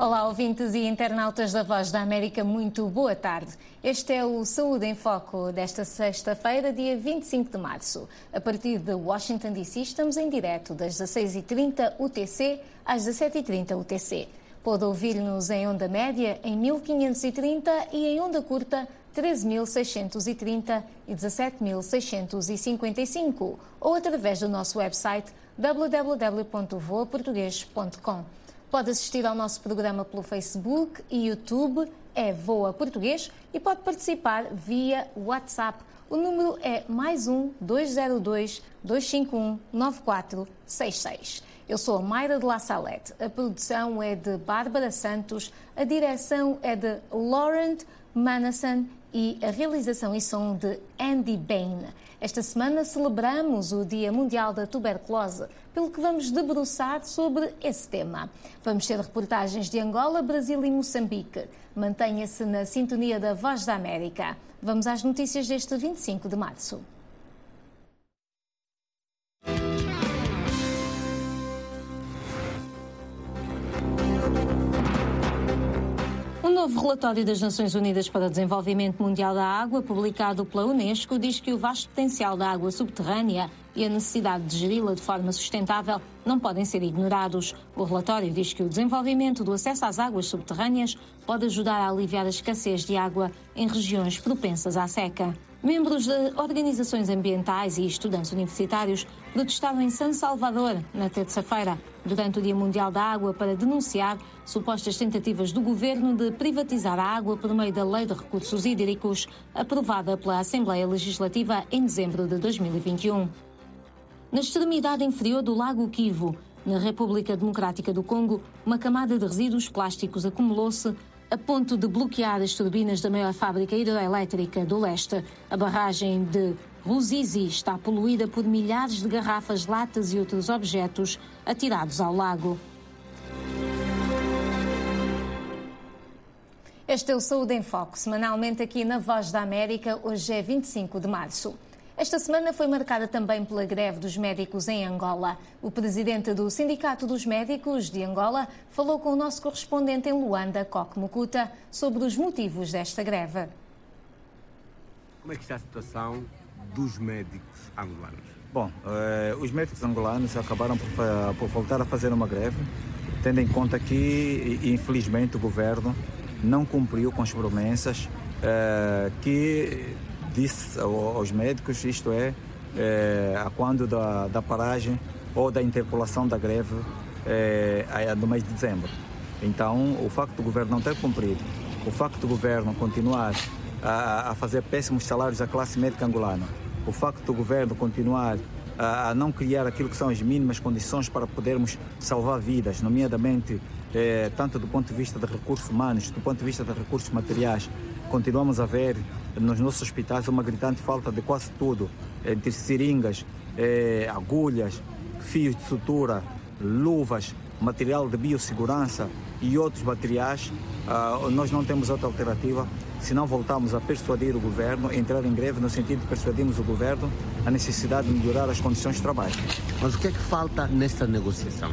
Olá, ouvintes e internautas da Voz da América, muito boa tarde. Este é o Saúde em Foco desta sexta-feira, dia 25 de março. A partir de Washington DC, estamos em direto das 16h30 UTC às 17h30 UTC. Pode ouvir-nos em onda média em 1530 e em onda curta 13.630 e 17.655 ou através do nosso website www.voaportugues.com. Pode assistir ao nosso programa pelo Facebook e YouTube, é Voa Português, e pode participar via WhatsApp. O número é mais um 202 251 9466. Eu sou a Mayra de La Salette. A produção é de Bárbara Santos, a direção é de Laurent Manassan e a realização e som de Andy Bain. Esta semana celebramos o Dia Mundial da Tuberculose, pelo que vamos debruçar sobre esse tema. Vamos ter reportagens de Angola, Brasil e Moçambique. Mantenha-se na sintonia da Voz da América. Vamos às notícias deste 25 de março. Um novo relatório das Nações Unidas para o Desenvolvimento Mundial da Água, publicado pela Unesco, diz que o vasto potencial da água subterrânea e a necessidade de geri-la de forma sustentável não podem ser ignorados. O relatório diz que o desenvolvimento do acesso às águas subterrâneas pode ajudar a aliviar a escassez de água em regiões propensas à seca. Membros de organizações ambientais e estudantes universitários protestaram em San Salvador na terça-feira, durante o Dia Mundial da Água, para denunciar supostas tentativas do governo de privatizar a água por meio da Lei de Recursos Hídricos, aprovada pela Assembleia Legislativa em dezembro de 2021. Na extremidade inferior do Lago Kivu, na República Democrática do Congo, uma camada de resíduos plásticos acumulou-se a ponto de bloquear as turbinas da maior fábrica hidroelétrica do leste. A barragem de Ruzizi está poluída por milhares de garrafas, latas e outros objetos atirados ao lago. Este é o Saúde em Foco, semanalmente aqui na Voz da América. Hoje é 25 de março. Esta semana foi marcada também pela greve dos médicos em Angola. O presidente do Sindicato dos Médicos de Angola falou com o nosso correspondente em Luanda, Coque Mucuta, sobre os motivos desta greve. Como é que está a situação dos médicos angolanos? Bom, eh, os médicos angolanos acabaram por, por, voltar a fazer uma greve, tendo em conta que, infelizmente, o governo não cumpriu com as promessas eh, que disse aos médicos, isto é, é a quando da, da paragem ou da interpolação da greve é, do mês de dezembro. Então, o facto do governo não ter cumprido, o facto do governo continuar a, a fazer péssimos salários à classe médica angolana, o facto do governo continuar a, a não criar aquilo que são as mínimas condições para podermos salvar vidas, nomeadamente é, tanto do ponto de vista de recursos humanos, do ponto de vista de recursos materiais, continuamos a ver nos nossos hospitais uma gritante falta de quase tudo, entre seringas, eh, agulhas, fios de sutura, luvas, material de biossegurança e outros materiais. Ah, nós não temos outra alternativa se não voltarmos a persuadir o governo, entrar em greve no sentido de persuadirmos o governo a necessidade de melhorar as condições de trabalho. Mas o que é que falta nesta negociação?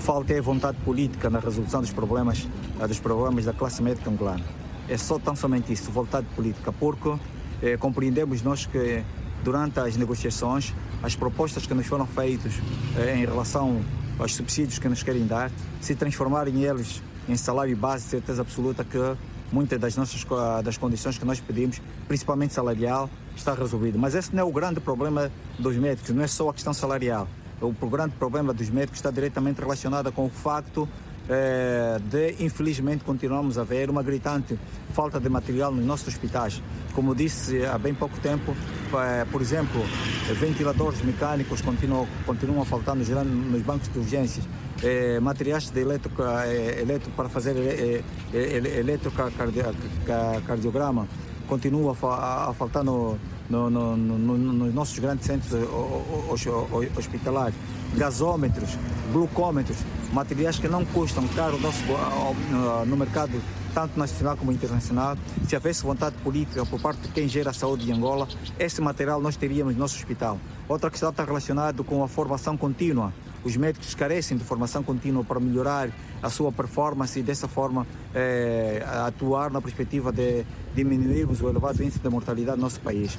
Falta é vontade política na resolução dos problemas, ah, dos problemas da classe médica angolana é só tão somente isso, vontade política, porque é, compreendemos nós que durante as negociações, as propostas que nos foram feitas é, em relação aos subsídios que nos querem dar, se transformarem eles em salário base, certeza absoluta que muitas das nossas das condições que nós pedimos, principalmente salarial, está resolvido. Mas esse não é o grande problema dos médicos, não é só a questão salarial. O grande problema dos médicos está diretamente relacionado com o facto é, de, infelizmente, continuamos a ver uma gritante falta de material nos nossos hospitais. Como disse há bem pouco tempo, é, por exemplo, ventiladores mecânicos continuam, continuam a faltar nos, nos bancos de urgências. É, materiais de eletro, para fazer eletrocardiograma continua a, a faltar no, no, no, no, nos nossos grandes centros hospitalares. Gasômetros, glucômetros, materiais que não custam caro nosso, no mercado tanto nacional como internacional. Se houvesse vontade política por parte de quem gera a saúde de Angola, esse material nós teríamos no nosso hospital. Outra questão está relacionada com a formação contínua os médicos carecem de formação contínua para melhorar a sua performance e dessa forma é, atuar na perspectiva de diminuirmos o elevado índice de mortalidade no nosso país.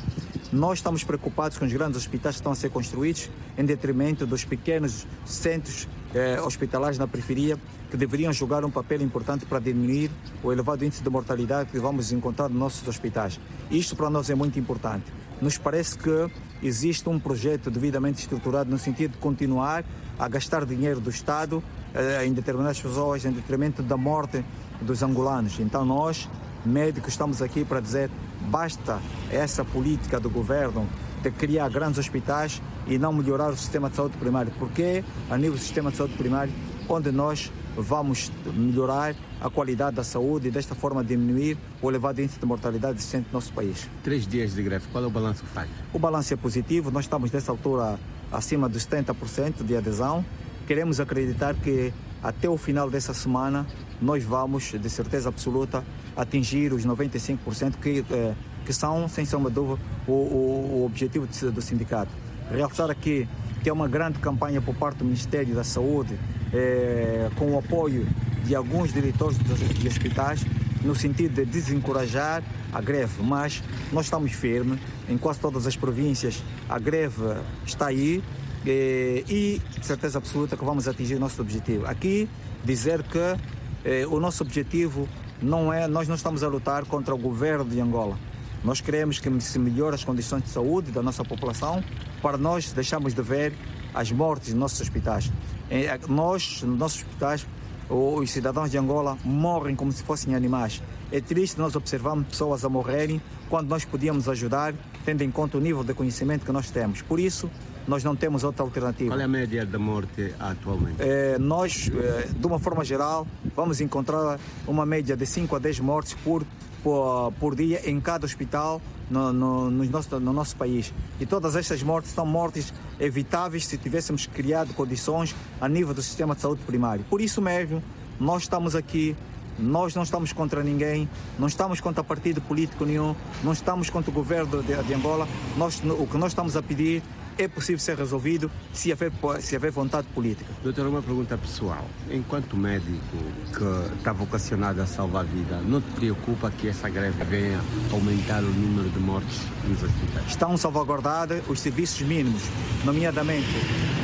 Nós estamos preocupados com os grandes hospitais que estão a ser construídos em detrimento dos pequenos centros eh, hospitalares na periferia que deveriam jogar um papel importante para diminuir o elevado índice de mortalidade que vamos encontrar nos nossos hospitais. Isto para nós é muito importante. Nos parece que existe um projeto devidamente estruturado no sentido de continuar a gastar dinheiro do Estado eh, em determinadas pessoas em detrimento da morte dos angolanos. Então nós, médicos, estamos aqui para dizer basta essa política do governo de criar grandes hospitais e não melhorar o sistema de saúde primário. Porque a nível do sistema de saúde primário, onde nós vamos melhorar a qualidade da saúde e desta forma diminuir o elevado índice de mortalidade existente no nosso país. Três dias de greve, qual é o balanço que faz? O balanço é positivo, nós estamos nessa altura acima dos 70% de adesão. Queremos acreditar que até o final dessa semana nós vamos, de certeza absoluta, atingir os 95% que, eh, que são, sem sombra de dúvida, o, o, o objetivo do sindicato. Realçar aqui que é uma grande campanha por parte do Ministério da Saúde, eh, com o apoio de alguns diretores de hospitais, no sentido de desencorajar a greve, mas nós estamos firmes, em quase todas as províncias a greve está aí eh, e de certeza absoluta que vamos atingir o nosso objetivo. Aqui dizer que eh, o nosso objetivo não é, nós não estamos a lutar contra o governo de Angola. Nós queremos que se melhore as condições de saúde da nossa população para nós deixarmos de ver as mortes nos nossos hospitais. Eh, nós, nos nossos hospitais, os cidadãos de Angola morrem como se fossem animais. É triste nós observarmos pessoas a morrerem quando nós podíamos ajudar, tendo em conta o nível de conhecimento que nós temos. Por isso, nós não temos outra alternativa. Qual é a média da morte atualmente? É, nós, é, de uma forma geral, vamos encontrar uma média de 5 a 10 mortes por, por, por dia em cada hospital no, no, no, nosso, no nosso país. E todas estas mortes são mortes evitáveis se tivéssemos criado condições a nível do sistema de saúde primário. Por isso mesmo, nós estamos aqui nós não estamos contra ninguém, não estamos contra partido político nenhum, não estamos contra o governo de, de Angola. Nós, o que nós estamos a pedir é possível ser resolvido se haver, se haver vontade política. Doutor, uma pergunta pessoal. Enquanto médico que está vocacionado a salvar a vida, não te preocupa que essa greve venha aumentar o número de mortes nos hospitais? Estão salvaguardados os serviços mínimos, nomeadamente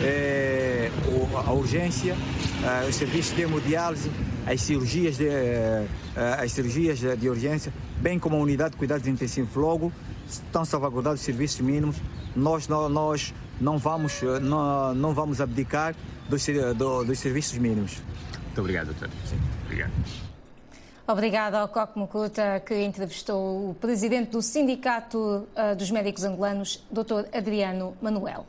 é, a urgência, é, os serviços de hemodiálise, as cirurgias de, é, as cirurgias de urgência, bem como a unidade de cuidados intensivos. Logo, estão salvaguardados os serviços mínimos. Nós, nós, nós não, vamos, não, não vamos abdicar dos, do, dos serviços mínimos. Muito obrigado, doutor. Sim. Obrigado. Obrigada ao Coque Mucuta, que entrevistou o presidente do Sindicato uh, dos Médicos Angolanos, Dr. Adriano Manuel.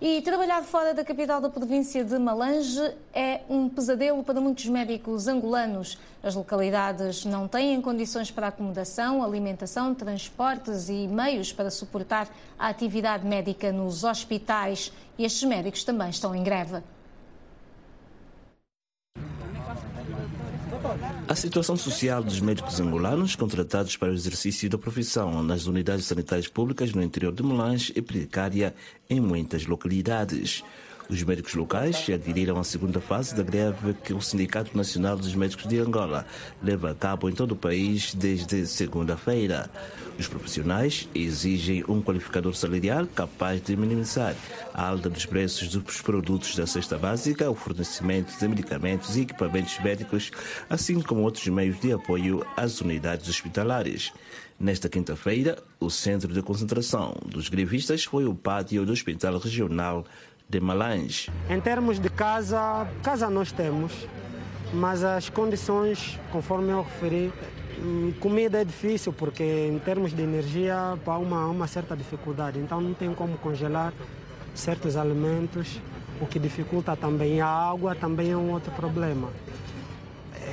E trabalhar fora da capital da província de Malange é um pesadelo para muitos médicos angolanos. As localidades não têm condições para acomodação, alimentação, transportes e meios para suportar a atividade médica nos hospitais. E estes médicos também estão em greve. A situação social dos médicos angolanos contratados para o exercício da profissão nas unidades sanitárias públicas no interior de Melange é precária em muitas localidades. Os médicos locais aderiram à segunda fase da greve que o Sindicato Nacional dos Médicos de Angola leva a cabo em todo o país desde segunda-feira. Os profissionais exigem um qualificador salarial capaz de minimizar a alta dos preços dos produtos da cesta básica, o fornecimento de medicamentos e equipamentos médicos, assim como outros meios de apoio às unidades hospitalares. Nesta quinta-feira, o centro de concentração dos grevistas foi o pátio do Hospital Regional de Malange. Em termos de casa, casa nós temos, mas as condições, conforme eu referi, hum, comida é difícil porque em termos de energia há uma, uma certa dificuldade, então não tem como congelar certos alimentos, o que dificulta também a água, também é um outro problema.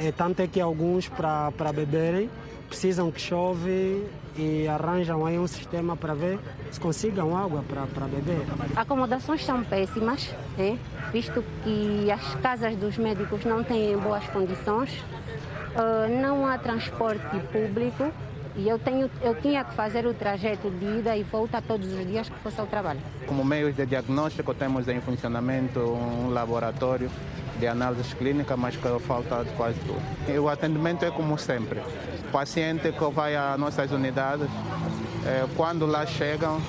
É, tanto é que alguns para beberem precisam que chove e arranjam aí um sistema para ver se consigam água para beber. Acomodações são péssimas, né? visto que as casas dos médicos não têm boas condições, uh, não há transporte público E eu, tenho, eu tinha que fazer o trajeto de ida e volta todos os dias que fosse ao trabalho. Como meios de diagnóstico, temos em funcionamento um laboratório de análises clínicas, mas que falta quase tudo. E o atendimento é como sempre. O paciente que vai às nossas unidades, é, quando lá chegam,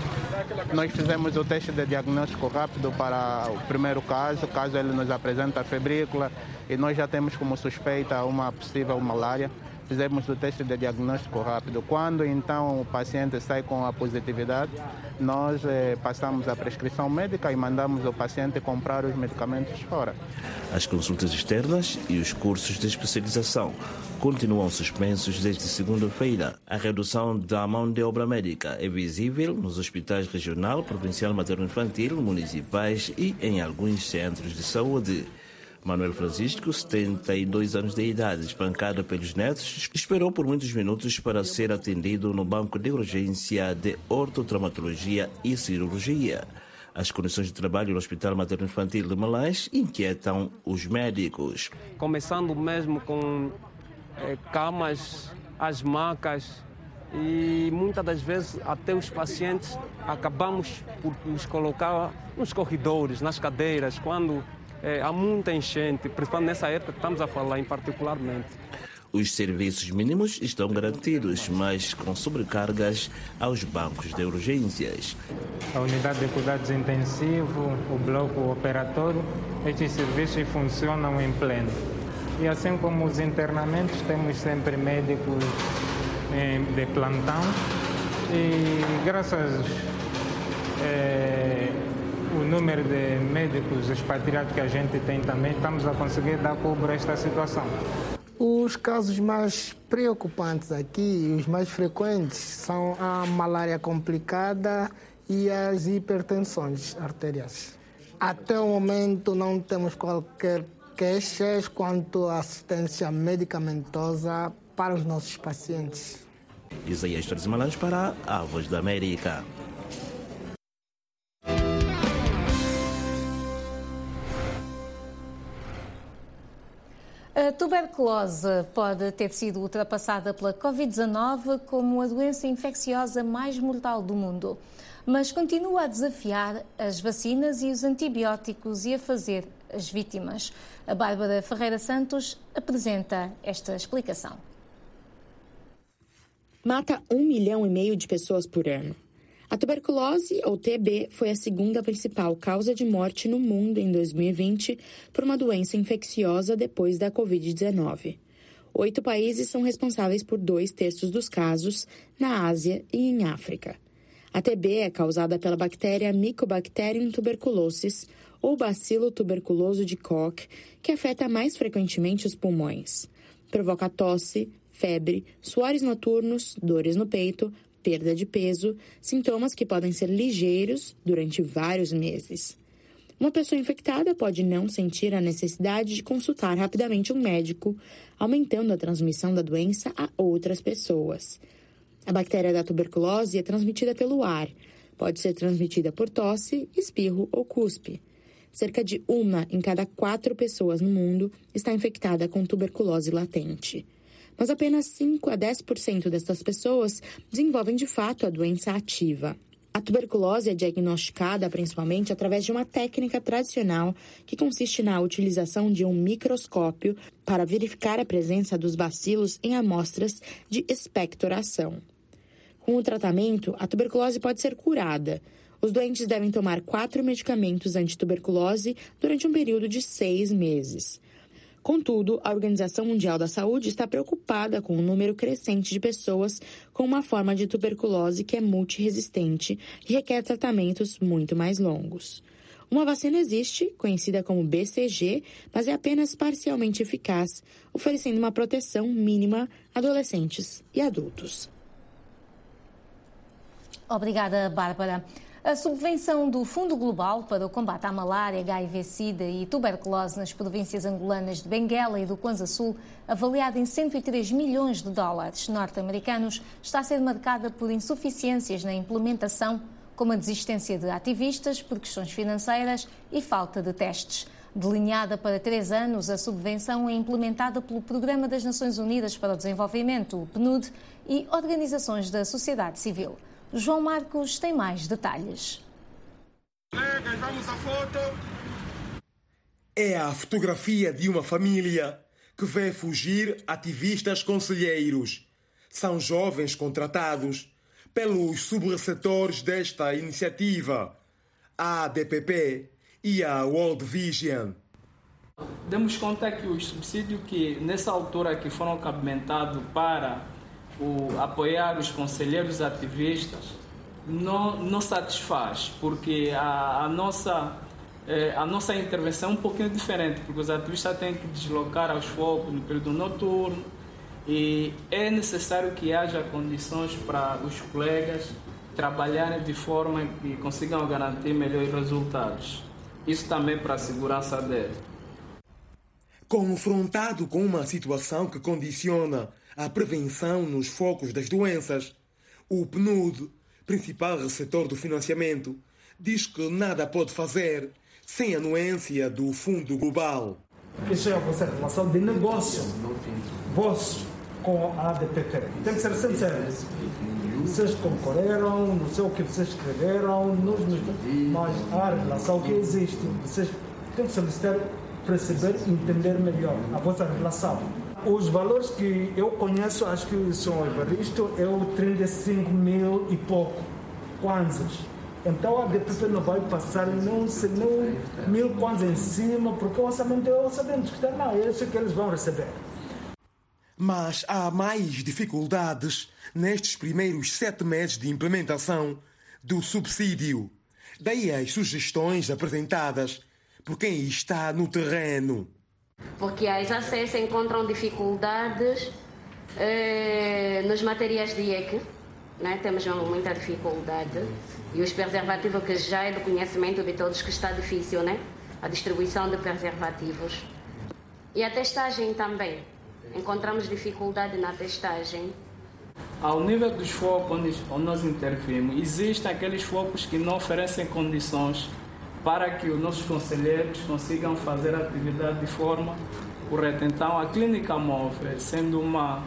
nós fizemos o teste de diagnóstico rápido para o primeiro caso, caso ele nos apresenta a febrícula, e nós já temos como suspeita uma possível malária fizemos o teste de diagnóstico rápido. Quando então o paciente sai com a positividade, nós eh, passamos a prescrição médica e mandamos o paciente comprar os medicamentos fora. As consultas externas e os cursos de especialização continuam suspensos desde segunda-feira. A redução da mão de obra médica é visível nos hospitais regional, provincial materno-infantil, municipais e em alguns centros de saúde. Manuel Francisco, 72 anos de idade, espancado pelos netos, esperou por muitos minutos para ser atendido no banco de urgência de ortotraumatologia e cirurgia. As condições de trabalho no Hospital Materno Infantil de Malães inquietam os médicos. Começando mesmo com eh, camas, as macas e muitas das vezes até os pacientes acabamos por nos colocar nos corredores, nas cadeiras, quando é, há muita enchente, principalmente nessa época que estamos a falar em particularmente. Os serviços mínimos estão garantidos, mas com sobrecargas aos bancos de urgências. A unidade de cuidados intensivos, o bloco operatório, estes serviços funcionam em pleno. E assim como os internamentos, temos sempre médicos eh, de plantão e graças eh, o número de médicos expatriados que a gente tem também, estamos a conseguir dar cobertura a esta situação. Os casos mais preocupantes aqui, os mais frequentes, são a malária complicada e as hipertensões arteriais. Até o momento não temos qualquer queixas quanto à assistência medicamentosa para os nossos pacientes. Isaías Torres Malange para a Voz da América. A tuberculose pode ter sido ultrapassada pela Covid-19 como a doença infecciosa mais mortal do mundo, mas continua a desafiar as vacinas e os antibióticos e a fazer as vítimas. A Bárbara Ferreira Santos apresenta esta explicação. Mata um milhão e meio de pessoas por ano. A tuberculose, ou TB, foi a segunda principal causa de morte no mundo em 2020 por uma doença infecciosa depois da Covid-19. Oito países são responsáveis por dois terços dos casos na Ásia e em África. A TB é causada pela bactéria Mycobacterium tuberculosis, ou bacilo tuberculoso de Koch, que afeta mais frequentemente os pulmões. Provoca tosse, febre, suores noturnos, dores no peito, perda de peso, sintomas que podem ser ligeiros durante vários meses. Uma pessoa infectada pode não sentir a necessidade de consultar rapidamente um médico, aumentando a transmissão da doença a outras pessoas. A bactéria da tuberculose é transmitida pelo ar. Pode ser transmitida por tosse, espirro ou cuspe. Cerca de uma em cada quatro pessoas no mundo está infectada com tuberculose latente mas apenas 5 a 10% dessas pessoas desenvolvem de fato a doença ativa. A tuberculose é diagnosticada principalmente através de uma técnica tradicional que consiste na utilização de um microscópio para verificar a presença dos bacilos em amostras de expectoração. Com o tratamento, a tuberculose pode ser curada. Os doentes devem tomar quatro medicamentos antituberculose durante um período de seis meses. Contudo, a Organização Mundial da Saúde está preocupada com o número crescente de pessoas com uma forma de tuberculose que é multiresistente e requer tratamentos muito mais longos. Uma vacina existe, conhecida como BCG, mas é apenas parcialmente eficaz, oferecendo uma proteção mínima a adolescentes e adultos. Obrigada, Bárbara. A subvenção do Fundo Global para o combate à malária, HIV-Sida e tuberculose nas províncias angolanas de Benguela e do Kwanza Sul, avaliada em 103 milhões de dólares norte-americanos, está a ser marcada por insuficiências na implementação, como a desistência de ativistas por questões financeiras e falta de testes. Delineada para três anos, a subvenção é implementada pelo Programa das Nações Unidas para o Desenvolvimento, o PNUD, e organizações da sociedade civil. João Marcos tem mais detalhes. Colegas, vamos à foto. É a fotografia de uma família que vê fugir ativistas conselheiros. São jovens contratados pelos subreceptores desta iniciativa, a ADPP e a World Vision. Demos conta que os subsídios que nessa altura que foram cabimentados para o, apoiar os conselheiros ativistas não, não satisfaz, porque a, a nossa é, a nossa intervenção é um pouquinho diferente, porque os ativistas têm que deslocar aos focos no período noturno e é necessário que haja condições para os colegas trabalharem de forma que consigam garantir melhores resultados. Isso também para a segurança dele. Confrontado com uma situação que condiciona a prevenção nos focos das doenças, o PNUD, principal receptor do financiamento, diz que nada pode fazer sem anuência do Fundo Global. Isso é a vossa relação de negócio, vosso com a ADPP. Tem que ser sincero. Vocês concorreram, não sei o que vocês escreveram, mas há a relação que existe. Vocês têm que solicitar, perceber e entender melhor a vossa relação. Os valores que eu conheço, acho que são Evaristo, é o 35 mil e pouco kwanzas. Então a DPP não vai passar não, não mil kwanzas em cima, porque o orçamento é o orçamento lá, é isso que eles vão receber. Mas há mais dificuldades nestes primeiros sete meses de implementação do subsídio. Daí as sugestões apresentadas por quem está no terreno. Porque as ACS encontram dificuldades eh, nos materiais de IEC, né? temos muita dificuldade. E os preservativos, que já é do conhecimento de todos que está difícil, né? A distribuição de preservativos. E a testagem também. Encontramos dificuldade na testagem. Ao nível dos focos onde, nós intervimos, existem aqueles focos que não oferecem condições para que os nossos conselheiros consigam fazer a atividade de forma correta. Então, a clínica móvel, sendo uma,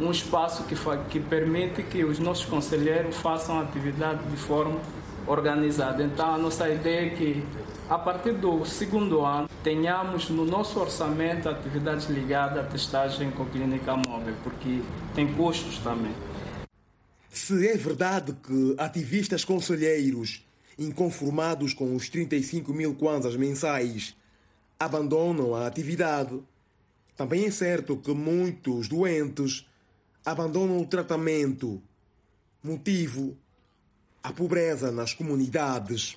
um espaço que, que permite que os nossos conselheiros façam a atividade de forma organizada. Então, a nossa ideia é que, a partir do segundo ano, tenhamos no nosso orçamento atividades ligadas à testagem com clínica móvel, porque tem custos também. Se é verdade que ativistas conselheiros inconformados com os 35 mil kwanzas mensais, abandonam a atividade. Também é certo que muitos doentes abandonam o tratamento. Motivo: a pobreza nas comunidades.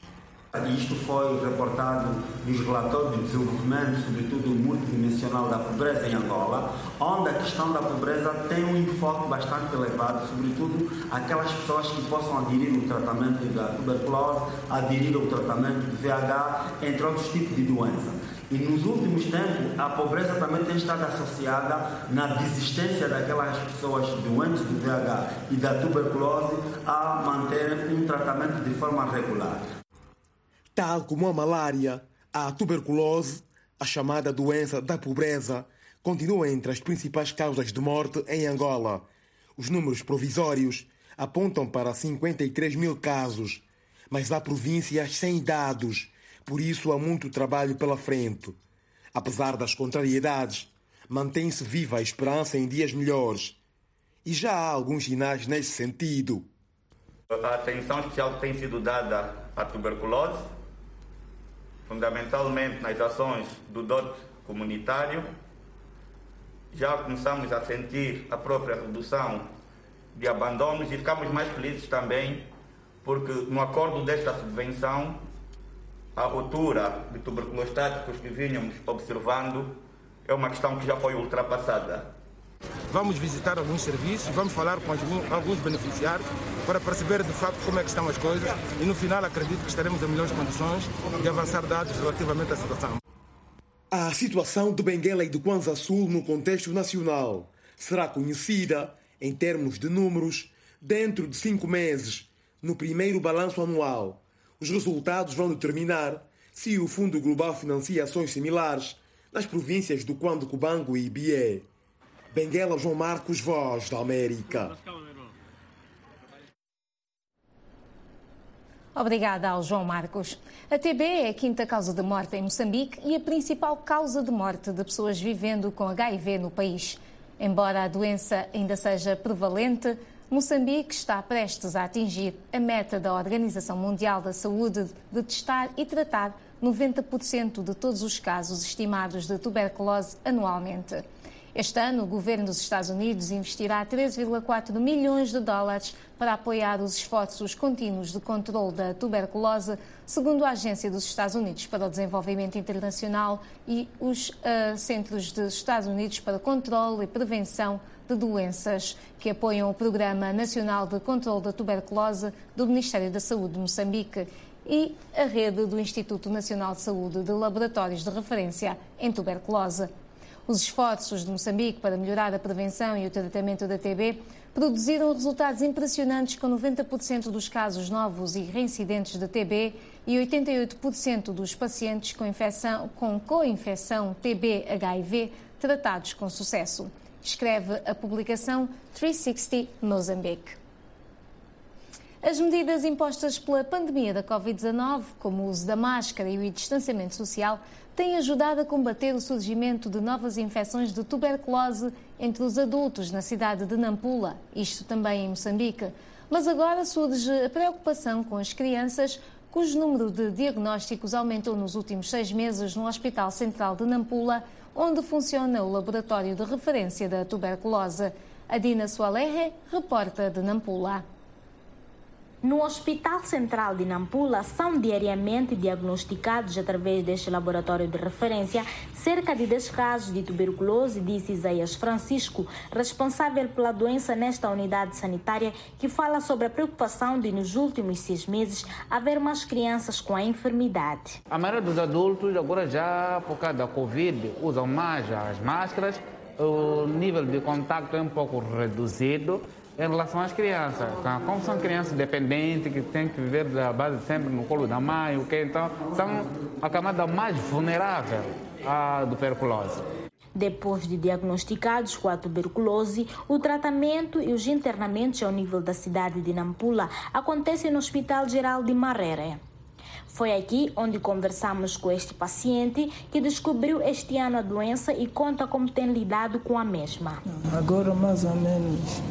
Isto foi reportado nos relatórios de desenvolvimento, sobretudo multidimensional da pobreza em Angola, onde a questão da pobreza tem um enfoque bastante elevado, sobretudo aquelas pessoas que possam aderir o tratamento da tuberculose, aderir ao tratamento do VIH, entre outros tipos de doença. E nos últimos tempos, a pobreza também tem estado associada na desistência daquelas pessoas doentes do VIH e da tuberculose a manter um tratamento de forma regular. Tal como a malária, a tuberculose, a chamada doença da pobreza, continua entre as principais causas de morte em Angola. Os números provisórios apontam para 53 mil casos, mas há províncias sem dados, por isso há muito trabalho pela frente. Apesar das contrariedades, mantém-se viva a esperança em dias melhores. E já há alguns sinais nesse sentido. A atenção especial tem sido dada à tuberculose, fundamentalmente nas ações do DOT comunitário. Já começamos a sentir a própria redução de abandonos e ficamos mais felizes também porque no acordo desta subvenção a ruptura de tuberculostáticos que vínhamos observando é uma questão que já foi ultrapassada. Vamos visitar alguns serviços, vamos falar com alguns beneficiários para perceber de facto como é que estão as coisas e no final acredito que estaremos em melhores condições de avançar dados relativamente à situação. A situação de Benguela e do Kwanza Sul no contexto nacional será conhecida, em termos de números, dentro de cinco meses, no primeiro balanço anual. Os resultados vão determinar se o Fundo Global financia ações similares nas províncias do Quando Cubango e Bié. Benguela João Marcos, Voz da América. Obrigada ao João Marcos. A TB é a quinta causa de morte em Moçambique e a principal causa de morte de pessoas vivendo com HIV no país. Embora a doença ainda seja prevalente, Moçambique está prestes a atingir a meta da Organização Mundial da Saúde de testar e tratar 90% de todos os casos estimados de tuberculose anualmente. Este ano, o governo dos Estados Unidos investirá 13,4 milhões de dólares para apoiar os esforços contínuos de controle da tuberculose, segundo a Agência dos Estados Unidos para o Desenvolvimento Internacional e os uh, Centros dos Estados Unidos para Controle e Prevenção de Doenças, que apoiam o Programa Nacional de Controle da Tuberculose do Ministério da Saúde de Moçambique e a rede do Instituto Nacional de Saúde de Laboratórios de Referência em Tuberculose. Os esforços de Moçambique para melhorar a prevenção e o tratamento da TB produziram resultados impressionantes com 90% dos casos novos e reincidentes de TB e 88% dos pacientes com, infecção, com co-infecção TB-HIV tratados com sucesso. Escreve a publicação 360 Mozambique. As medidas impostas pela pandemia da Covid-19, como o uso da máscara e o distanciamento social, têm ajudado a combater o surgimento de novas infecções de tuberculose entre os adultos na cidade de Nampula, isto também em Moçambique. Mas agora surge a preocupação com as crianças, cujo número de diagnósticos aumentou nos últimos seis meses no Hospital Central de Nampula, onde funciona o laboratório de referência da tuberculose. A Dina Soalerre reporta de Nampula. No Hospital Central de Nampula são diariamente diagnosticados através deste laboratório de referência cerca de 10 casos de tuberculose, disse Isaías Francisco, responsável pela doença nesta unidade sanitária, que fala sobre a preocupação de nos últimos seis meses haver mais crianças com a enfermidade. A maioria dos adultos agora já por causa da Covid usam mais as máscaras, o nível de contato é um pouco reduzido em relação às crianças. Como são crianças dependentes, que têm que viver da base sempre no colo da mãe, okay? então são a camada mais vulnerável à tuberculose. Depois de diagnosticados com a tuberculose, o tratamento e os internamentos ao nível da cidade de Nampula acontecem no Hospital Geral de Marrere. Foi aqui onde conversamos com este paciente que descobriu este ano a doença e conta como tem lidado com a mesma. Agora mais ou menos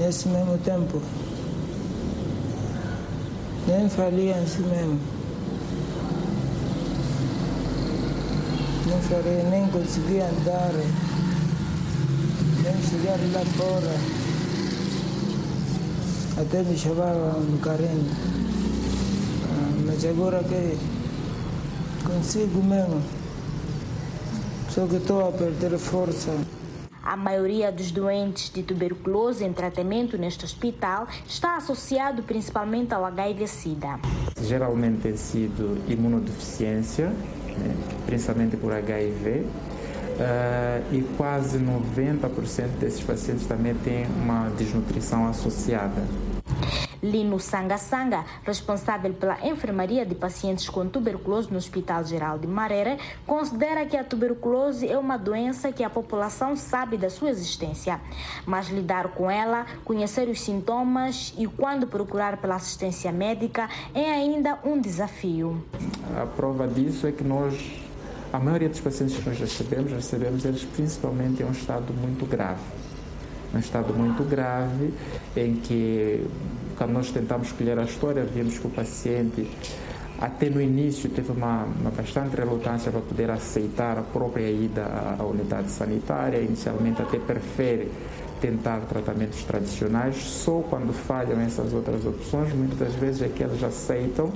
nesse mesmo tempo. Nem faria assim mesmo. Não faria, nem conseguia andar, nem chegar lá fora. Até me chamavam no carinho. Ah, mas agora que consigo mesmo. Só que estou a perder força. A maioria dos doentes de tuberculose em tratamento neste hospital está associado principalmente ao HIV-Sida. Geralmente tem sido imunodeficiência, né, principalmente por HIV, uh, e quase 90% desses pacientes também têm uma desnutrição associada. Lino Sanga Sanga, responsável pela enfermaria de pacientes com tuberculose no Hospital Geral de Marere, considera que a tuberculose é uma doença que a população sabe da sua existência, mas lidar com ela, conhecer os sintomas e quando procurar pela assistência médica é ainda um desafio. A prova disso é que nós a maioria dos pacientes que nós recebemos, recebemos eles principalmente em um estado muito grave. Um estado muito grave em que quando nós tentamos escolher a história, vimos que o paciente, até no início, teve uma, uma bastante relutância para poder aceitar a própria ida à, unidade sanitária. Inicialmente, até prefere tentar tratamentos tradicionais, só quando falham essas outras opções, muitas das vezes é que eles aceitam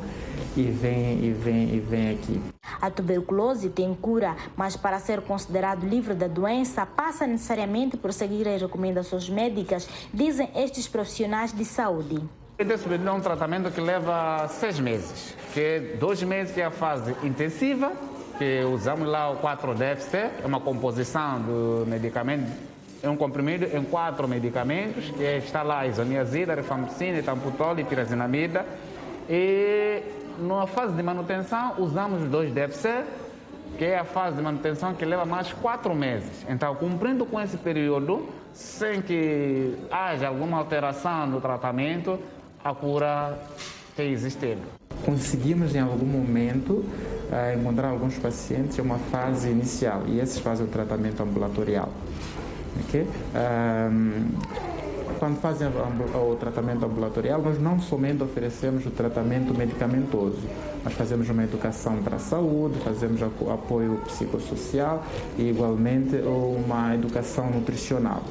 e vêm e vêm e vêm aqui. A tuberculose tem cura, mas para ser considerado livre da doença, passa necessariamente por seguir as recomendações médicas, dizem estes profissionais de saúde. É um tratamento que leva seis meses, que é dois meses que é a fase intensiva, que usamos lá o 4-DFC, é uma composição do medicamento, é um comprimido em quatro medicamentos, que está lá isoniazida, rifampicina, etamputol e pirazinamida. E na fase de manutenção, usamos os dois DFC, que é a fase de manutenção que leva mais quatro meses. Então, cumprindo com esse período, sem que haja alguma alteração no tratamento, a cura tem existido. Conseguimos em algum momento uh, encontrar alguns pacientes em uma fase inicial e esses fazem o tratamento ambulatorial. Okay? Um, quando fazem o tratamento ambulatorial, nós não somente oferecemos o tratamento medicamentoso, nós fazemos uma educação para a saúde, fazemos apoio psicossocial e, igualmente, uma educação nutricional.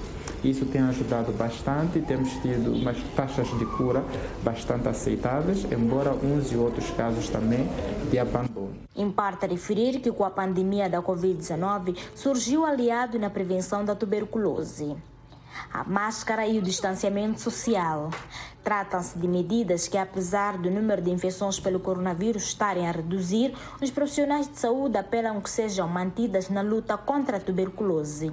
Isso tem ajudado bastante temos tido umas taxas de cura bastante aceitáveis, embora uns e outros casos também de abandono. Importa referir que com a pandemia da Covid-19 surgiu aliado na prevenção da tuberculose a máscara e o distanciamento social. Tratam-se de medidas que, apesar do número de infecções pelo coronavírus estarem a reduzir, os profissionais de saúde apelam que sejam mantidas na luta contra a tuberculose.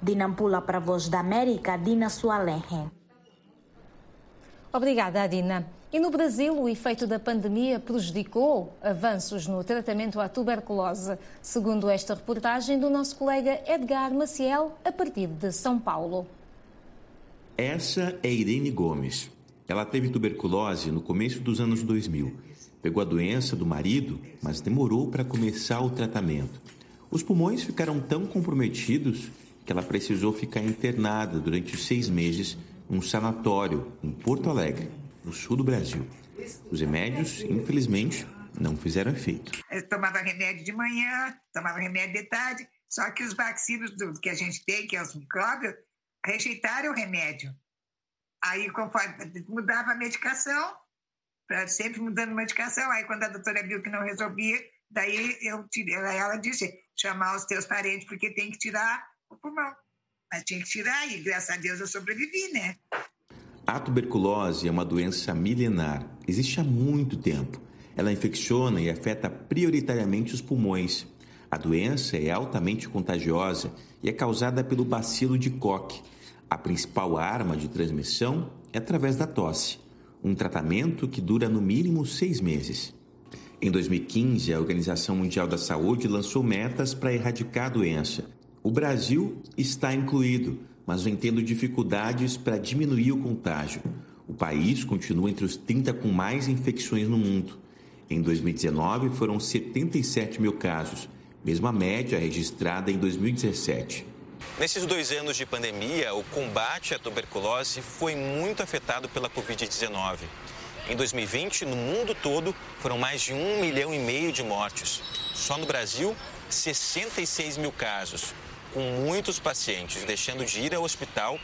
De Nampula para a Voz da América, Dina Sualenhe. Obrigada, Adina. E no Brasil, o efeito da pandemia prejudicou avanços no tratamento à tuberculose, segundo esta reportagem do nosso colega Edgar Maciel, a partir de São Paulo. Essa é Irene Gomes. Ela teve tuberculose no começo dos anos 2000. Pegou a doença do marido, mas demorou para começar o tratamento. Os pulmões ficaram tão comprometidos que ela precisou ficar internada durante seis meses num sanatório em Porto Alegre, no sul do Brasil. Os remédios, infelizmente, não fizeram efeito. Eu tomava remédio de manhã, tomava remédio de tarde, só que os bacilos do, que a gente tem, que é os micróbios, rejeitaram o remédio. Aí, conforme mudava a medicação, sempre mudando a medicação, aí quando a doutora viu que não resolvia, daí eu tirei, ela disse, chamar os teus parentes, porque tem que tirar o pulmão. Mas tinha que tirar e, graças a Deus, eu sobrevivi, né? A tuberculose é uma doença milenar. Existe há muito tempo. Ela infecciona e afeta prioritariamente os pulmões. A doença é altamente contagiosa e é causada pelo bacilo de Koch, a principal arma de transmissão é através da tosse, um tratamento que dura no mínimo seis meses. Em 2015, a Organização Mundial da Saúde lançou metas para erradicar a doença. O Brasil está incluído, mas vem tendo dificuldades para diminuir o contágio. O país continua entre os 30 com mais infecções no mundo. Em 2019, foram 77 mil casos, mesma média registrada em 2017. Nesses dois anos de pandemia, o combate à tuberculose foi muito afetado pela Covid-19. Em 2020, no mundo todo, foram mais de um milhão e meio de mortes. Só no Brasil, 66 mil casos, com muitos pacientes deixando de ir ao hospital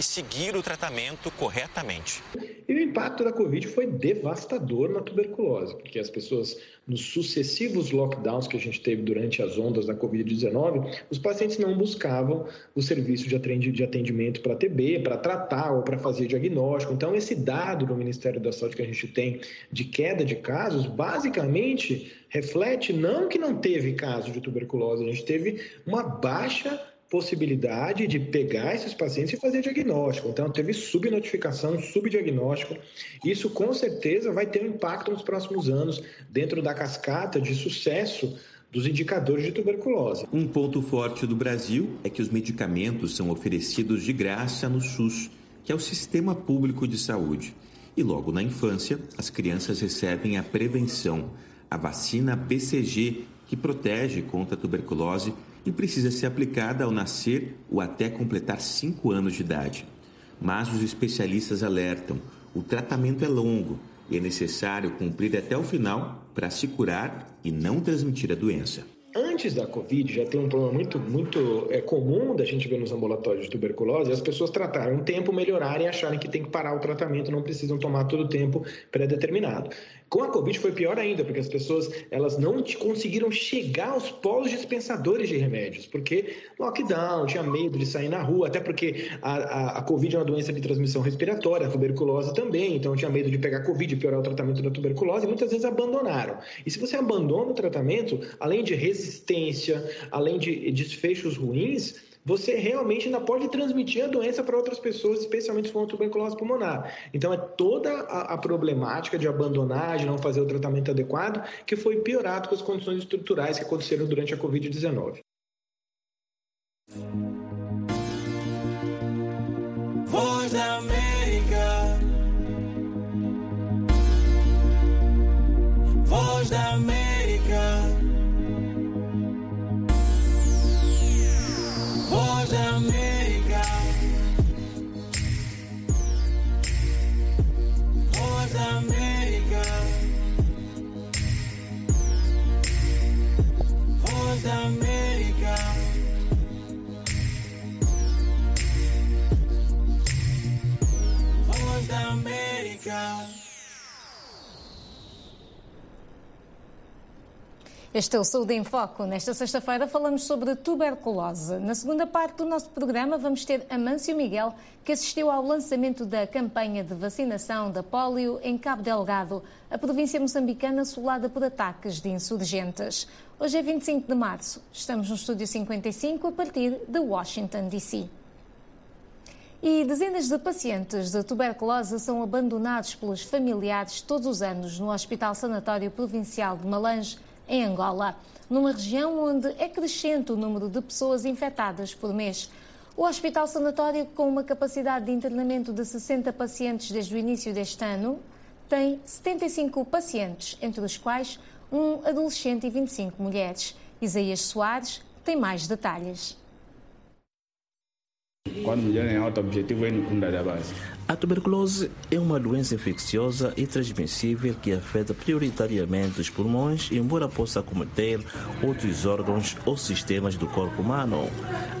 e seguir o tratamento corretamente. E o impacto da Covid foi devastador na tuberculose, porque as pessoas, nos sucessivos lockdowns que a gente teve durante as ondas da Covid-19, os pacientes não buscavam o serviço de atendimento para TB, para tratar ou para fazer diagnóstico. Então, esse dado do Ministério da Saúde que a gente tem de queda de casos, basicamente reflete não que não teve caso de tuberculose, a gente teve uma baixa possibilidade de pegar esses pacientes e fazer diagnóstico. Então, teve subnotificação, subdiagnóstico. Isso, com certeza, vai ter um impacto nos próximos anos dentro da cascata de sucesso dos indicadores de tuberculose. Um ponto forte do Brasil é que os medicamentos são oferecidos de graça no SUS, que é o Sistema Público de Saúde. E logo na infância, as crianças recebem a prevenção, a vacina PCG, que protege contra a tuberculose e precisa ser aplicada ao nascer ou até completar 5 anos de idade. Mas os especialistas alertam: o tratamento é longo e é necessário cumprir até o final para se curar e não transmitir a doença. Antes da Covid, já tem um problema muito, muito é, comum da gente ver nos ambulatórios de tuberculose, as pessoas tratarem um tempo, melhorarem e acharem que tem que parar o tratamento, não precisam tomar todo o tempo pré-determinado. Com a Covid foi pior ainda, porque as pessoas elas não conseguiram chegar aos polos dispensadores de remédios, porque lockdown, tinha medo de sair na rua, até porque a, a, a Covid é uma doença de transmissão respiratória, a tuberculose também, então tinha medo de pegar Covid, piorar o tratamento da tuberculose, e muitas vezes abandonaram. E se você abandona o tratamento, além de resistência, além de desfechos ruins, você realmente ainda pode transmitir a doença para outras pessoas, especialmente se for uma tuberculose pulmonar. Então, é toda a, a problemática de abandonar, de não fazer o tratamento adequado, que foi piorado com as condições estruturais que aconteceram durante a Covid-19. Voz da América. Voz da América. Este é o Saúde em Foco. Nesta sexta-feira falamos sobre tuberculose. Na segunda parte do nosso programa vamos ter Amâncio Miguel, que assistiu ao lançamento da campanha de vacinação da polio em Cabo Delgado, a província moçambicana assolada por ataques de insurgentes. Hoje é 25 de março. Estamos no Estúdio 55 a partir de Washington, D.C. E dezenas de pacientes de tuberculose são abandonados pelos familiares todos os anos no Hospital Sanatório Provincial de Malange, em Angola, numa região onde é crescente o número de pessoas infectadas por mês. O Hospital Sanatório, com uma capacidade de internamento de 60 pacientes desde o início deste ano, tem 75 pacientes, entre os quais um adolescente e 25 mulheres. Isaías Soares tem mais detalhes. Quando mulher em alto objetivo é no da base. A tuberculose é uma doença infecciosa e transmissível que afeta prioritariamente os pulmões, embora possa acometer outros órgãos ou sistemas do corpo humano.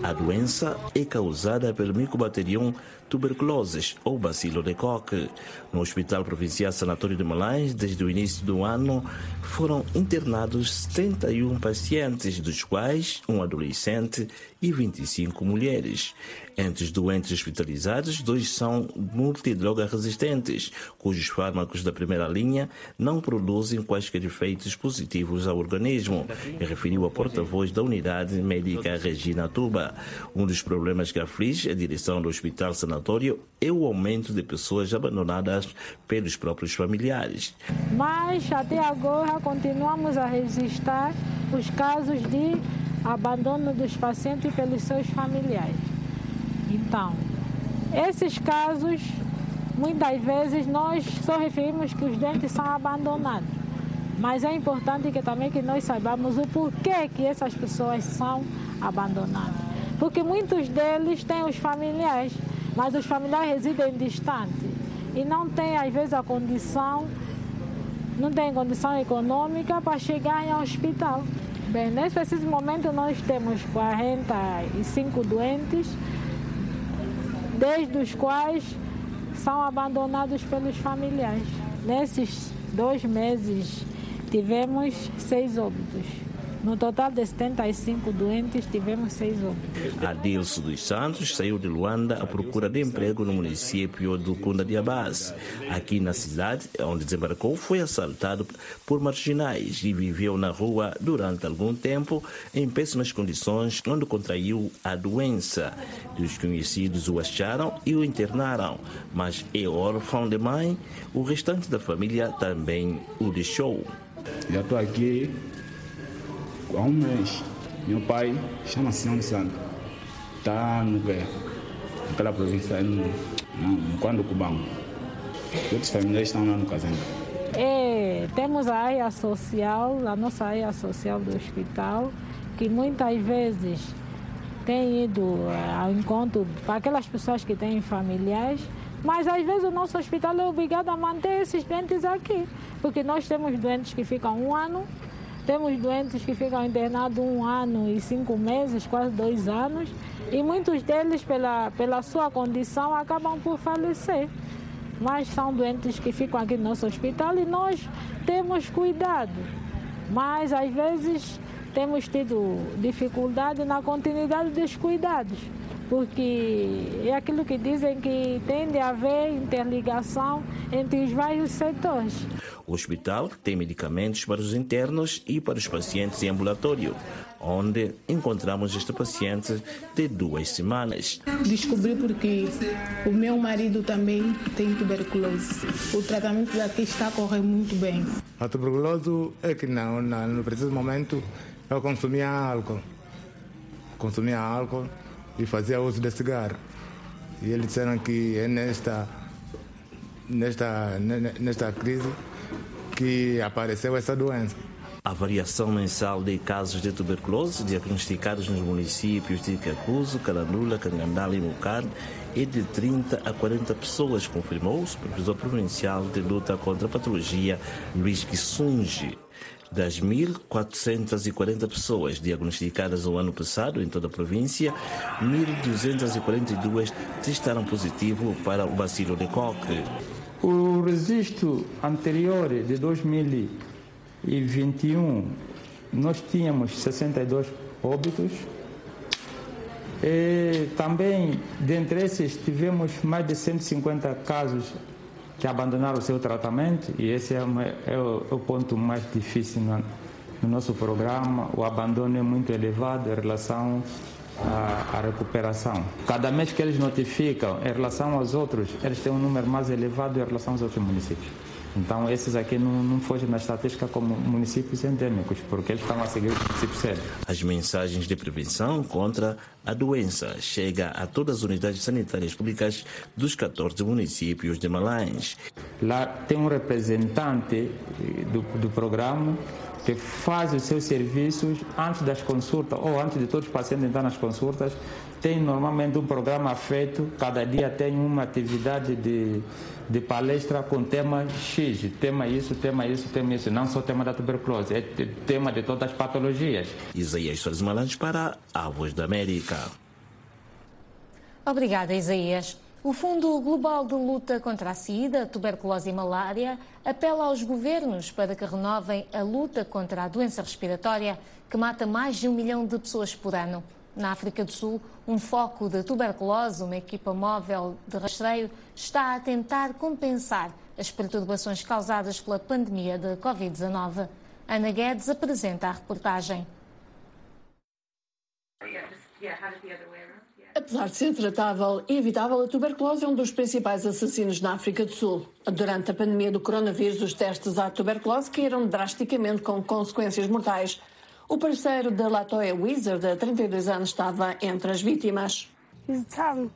A doença é causada pelo Mycobacterium tuberculosis ou bacilo de Koch. No Hospital Provincial Sanatório de Malães, desde o início do ano, foram internados 71 pacientes, dos quais um adolescente e 25 mulheres. Entre os doentes hospitalizados, dois são multidroga resistentes, cujos fármacos da primeira linha não produzem quaisquer efeitos positivos ao organismo, referiu a porta-voz da unidade médica Regina Tuba. Um dos problemas que aflige a direção do Hospital Sanatório é o aumento de pessoas abandonadas pelos próprios familiares. Mas até agora continuamos a registrar os casos de abandono dos pacientes pelos seus familiares. Então, esses casos, muitas vezes nós só referimos que os doentes são abandonados. Mas é importante que também que nós saibamos o porquê que essas pessoas são abandonadas. Porque muitos deles têm os familiares, mas os familiares residem distante e não têm às vezes a condição, não têm condição econômica para chegar ao hospital. Bem, nesse preciso momento nós temos 45 doentes, desde os quais são abandonados pelos familiares. Nesses dois meses tivemos seis óbitos. No total de 75 doentes, tivemos seis óbitos. Adilson dos Santos saiu de Luanda à procura de emprego no município do Cunda de Abás. Aqui na cidade, onde desembarcou, foi assaltado por marginais e viveu na rua durante algum tempo em péssimas condições, onde contraiu a doença. Os conhecidos o acharam e o internaram, mas é órfão de mãe, o restante da família também o deixou. Já estou aqui há um mês. Meu pai chama-se Nome Santo. Está no quê? Naquela província, no, no, no Quando Cubão. Outros familiares estão lá no casino. É, temos a área social, a nossa área social do hospital, que muitas vezes tem ido eh, ao encontro para aquelas pessoas que têm familiares, mas às vezes o nosso hospital é obrigado a manter esses doentes aqui, porque nós temos doentes que ficam um ano, temos doentes que ficam internados um ano e cinco meses, quase dois anos, e muitos deles, pela, pela sua condição, acabam por falecer. Mas são doentes que ficam aqui no nosso hospital e nós temos cuidado. Mas às vezes temos tido dificuldade na continuidade dos cuidados, porque é aquilo que dizem que tem de haver interligação entre os vários setores. O hospital tem medicamentos para os internos e para os pacientes em ambulatório, onde encontramos este paciente de duas semanas. Descobri porque o meu marido também tem tuberculose. O tratamento daqui está a correr muito bem. A tuberculose é que não, não, no preciso momento eu consumia álcool. Consumia álcool e fazia uso de cigarro. E eles disseram que é nesta, nesta, nesta crise que apareceu essa doença. A variação mensal de casos de tuberculose diagnosticados nos municípios de Cacuzo, Calandula, Cangandala e Mucar é de 30 a 40 pessoas, confirmou o supervisor provincial de luta contra a patologia, Luiz Kissungi. Das 1.440 pessoas diagnosticadas no ano passado em toda a província, 1.242 testaram positivo para o bacilo de Koch. O registro anterior de 2021, nós tínhamos 62 óbitos. E também, dentre esses, tivemos mais de 150 casos que abandonaram o seu tratamento, e esse é, uma, é, o, é o, ponto mais difícil no, no, nosso programa. O abandono é muito elevado em relação à, à, recuperação. Cada mês que eles notificam, em relação aos outros, eles têm um número mais elevado em relação aos outros municípios. Então, esses aqui não, não fogem na estatística como municípios endêmicos, porque eles estão a seguir o princípio sério. As mensagens de prevenção contra a doença chegam a todas as unidades sanitárias públicas dos 14 municípios de Malães. Lá tem um representante do, do programa que faz os seus serviços antes das consultas ou antes de todos os pacientes entrar nas consultas. Tem normalmente um programa feito, cada dia tem uma atividade de, de palestra com tema X, tema isso, tema isso, tema isso, não só tema da tuberculose, é tema de todas as patologias. Isaías Soares Malandes para a Voz da América. Obrigada, Isaías. O Fundo Global de Luta contra a SIDA, tuberculose e malária apela aos governos para que renovem a luta contra a doença respiratória que mata mais de um milhão de pessoas por ano. Na África do Sul, um foco de tuberculose, uma equipa móvel de rastreio, está a tentar compensar as perturbações causadas pela pandemia de Covid-19. Ana Guedes apresenta a reportagem. Apesar de ser tratável e evitável, a tuberculose é um dos principais assassinos na África do Sul. Durante a pandemia do coronavírus, os testes à tuberculose caíram drasticamente com consequências mortais. O parceiro da Latoya Wizard, de 32 anos, estava entre as vítimas.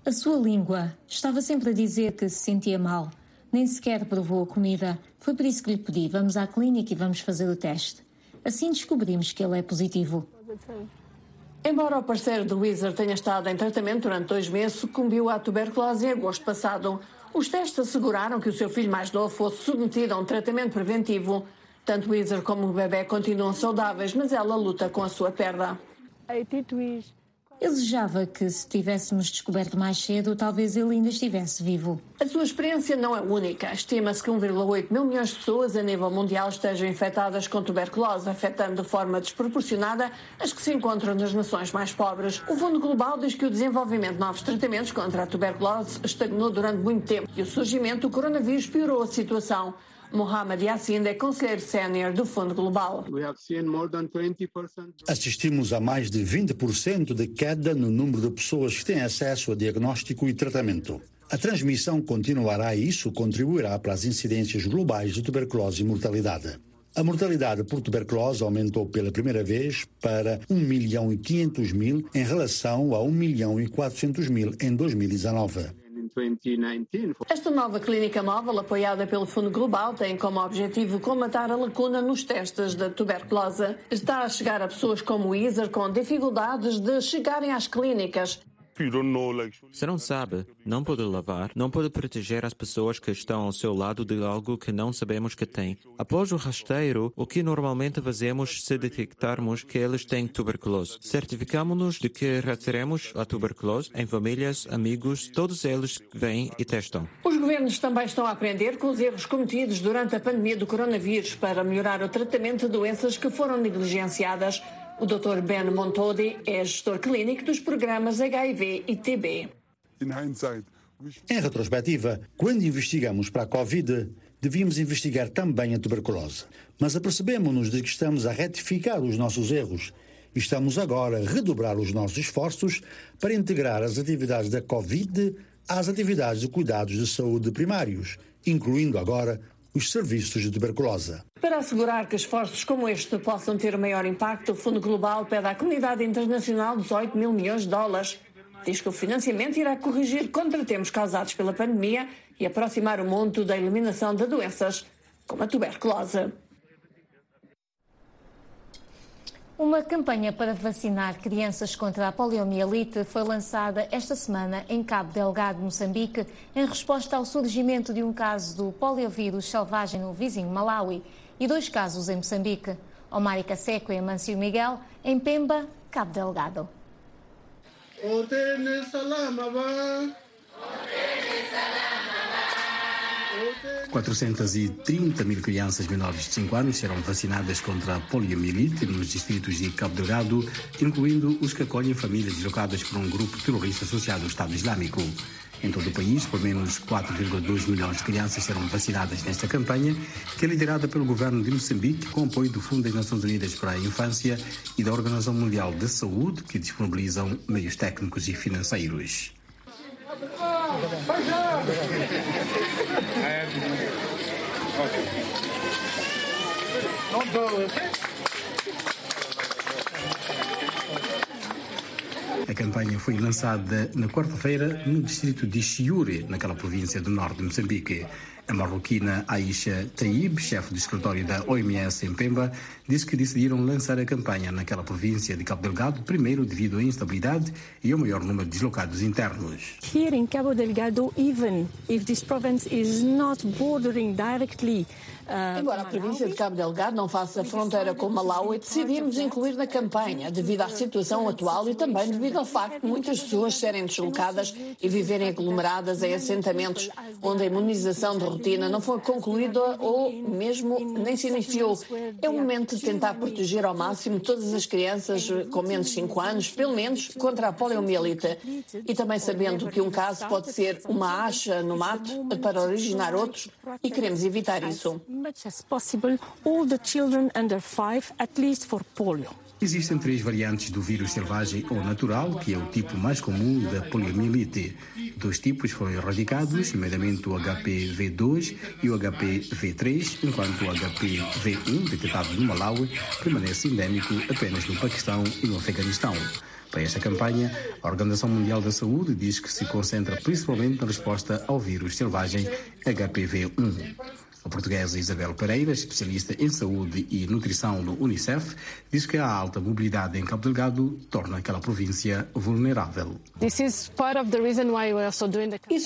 A sua língua estava sempre a dizer que se sentia mal. Nem sequer provou a comida. Foi por isso que lhe pedi: vamos à clínica e vamos fazer o teste. Assim descobrimos que ele é positivo. Embora o parceiro do Wizard tenha estado em tratamento durante dois meses, sucumbiu à tuberculose em agosto passado. Os testes asseguraram que o seu filho mais novo fosse submetido a um tratamento preventivo. Tanto Wizard como o bebê continuam saudáveis, mas ela luta com a sua perda. Desejava que, se tivéssemos descoberto mais cedo, talvez ele ainda estivesse vivo. A sua experiência não é única. Estima-se que 1,8 mil milhões de pessoas a nível mundial estejam infectadas com tuberculose, afetando de forma desproporcionada as que se encontram nas nações mais pobres. O Fundo Global diz que o desenvolvimento de novos tratamentos contra a tuberculose estagnou durante muito tempo e o surgimento do coronavírus piorou a situação. Mohamed Yassin é conselheiro sénior do Fundo Global. Assistimos a mais de 20% de queda no número de pessoas que têm acesso a diagnóstico e tratamento. A transmissão continuará e isso contribuirá para as incidências globais de tuberculose e mortalidade. A mortalidade por tuberculose aumentou pela primeira vez para 1 milhão e 500 mil em relação a 1 milhão e 400 mil em 2019. Esta nova clínica móvel, apoiada pelo Fundo Global, tem como objetivo comatar a lacuna nos testes da tuberculose. Está a chegar a pessoas como o Iser com dificuldades de chegarem às clínicas. Se não sabe, não pode lavar, não pode proteger as pessoas que estão ao seu lado de algo que não sabemos que tem. Após o rasteiro, o que normalmente fazemos se detectarmos que eles têm tuberculose? Certificamos-nos de que rastreamos a tuberculose em famílias, amigos, todos eles vêm e testam. Os governos também estão a aprender com os erros cometidos durante a pandemia do coronavírus para melhorar o tratamento de doenças que foram negligenciadas. O Dr. Ben Montodi é gestor clínico dos programas HIV e TB. Em retrospectiva, quando investigamos para a Covid, devíamos investigar também a tuberculose. Mas apercebemos-nos de que estamos a retificar os nossos erros e estamos agora a redobrar os nossos esforços para integrar as atividades da Covid às atividades de cuidados de saúde primários, incluindo agora os serviços de tuberculose. Para assegurar que esforços como este possam ter maior impacto, o Fundo Global pede à comunidade internacional 18 mil milhões de dólares. Diz que o financiamento irá corrigir contratempos causados pela pandemia e aproximar o mundo da eliminação de doenças como a tuberculose. Uma campanha para vacinar crianças contra a poliomielite foi lançada esta semana em Cabo Delgado, Moçambique, em resposta ao surgimento de um caso do poliovírus selvagem no vizinho Malawi e dois casos em Moçambique. Omar Caseco e Amâncio Miguel, em Pemba, Cabo Delgado. 430 mil crianças menores de 5 anos serão vacinadas contra a poliomielite nos distritos de Cabo Delgado, incluindo os que acolhem famílias deslocadas por um grupo terrorista associado ao Estado Islâmico. Em todo o país, pelo menos 4,2 milhões de crianças serão vacinadas nesta campanha, que é liderada pelo governo de Moçambique, com apoio do Fundo das Nações Unidas para a Infância e da Organização Mundial da Saúde, que disponibilizam meios técnicos e financeiros. A campanha foi lançada na quarta-feira no distrito de Chiure, naquela província do norte de Moçambique. A marroquina Aisha Taib, chefe do escritório da OMS em Pemba, disse que decidiram lançar a campanha naquela província de Cabo Delgado, primeiro devido à instabilidade e ao maior número de deslocados internos. Here in Cabo Delgado, even if this province is not bordering directly Embora a província de Cabo Delgado não faça fronteira com Malawi, decidimos incluir na campanha devido à situação atual e também devido ao facto de muitas pessoas serem deslocadas e viverem aglomeradas em assentamentos onde a imunização de rotina não foi concluída ou mesmo nem se iniciou. É o momento de tentar proteger ao máximo todas as crianças com menos de 5 anos, pelo menos contra a poliomielite. E também sabendo que um caso pode ser uma acha no mato para originar outros. e queremos evitar isso. much as possible all the children under five, at least for polio. Existem três variantes do vírus selvagem ou natural, que é o tipo mais comum da poliomielite. Dois tipos foram erradicados, nomeadamente o HPV2 e o HPV3, enquanto o HPV1, detectado no Malawi, permanece endêmico apenas no Paquistão e no Afeganistão. Para esta campanha, a Organização Mundial da Saúde diz que se concentra principalmente na resposta ao vírus selvagem HPV1. A portuguesa Isabel Pereira, especialista em saúde e nutrição no Unicef, diz que a alta mobilidade em Cabo Delgado torna aquela província vulnerável. Isso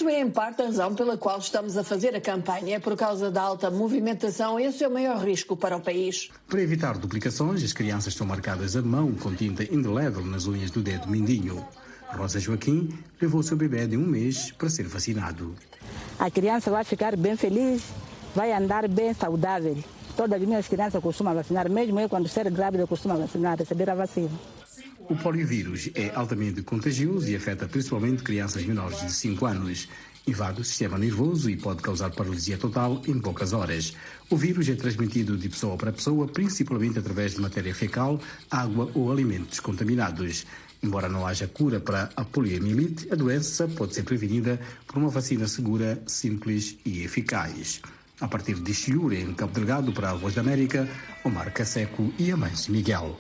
é em parte a razão pela qual estamos a fazer a campanha, é por causa da alta movimentação. Esse é o maior risco para o país. Para evitar duplicações, as crianças estão marcadas a mão com tinta indelével nas unhas do dedo mindinho. Rosa Joaquim levou seu bebê de um mês para ser vacinado. A criança vai ficar bem feliz vai andar bem saudável. Todas as minhas crianças costumam vacinar, mesmo eu, quando ser grávida, costumo vacinar, receber a vacina. O poliovírus é altamente contagioso e afeta principalmente crianças menores de 5 anos. Invade o sistema nervoso e pode causar paralisia total em poucas horas. O vírus é transmitido de pessoa para pessoa, principalmente através de matéria fecal, água ou alimentos contaminados. Embora não haja cura para a poliomielite, a doença pode ser prevenida por uma vacina segura, simples e eficaz. A partir de Chiure, em Cabo Delgado, para a Voz da América, Omar Caseco e Amâncio Miguel.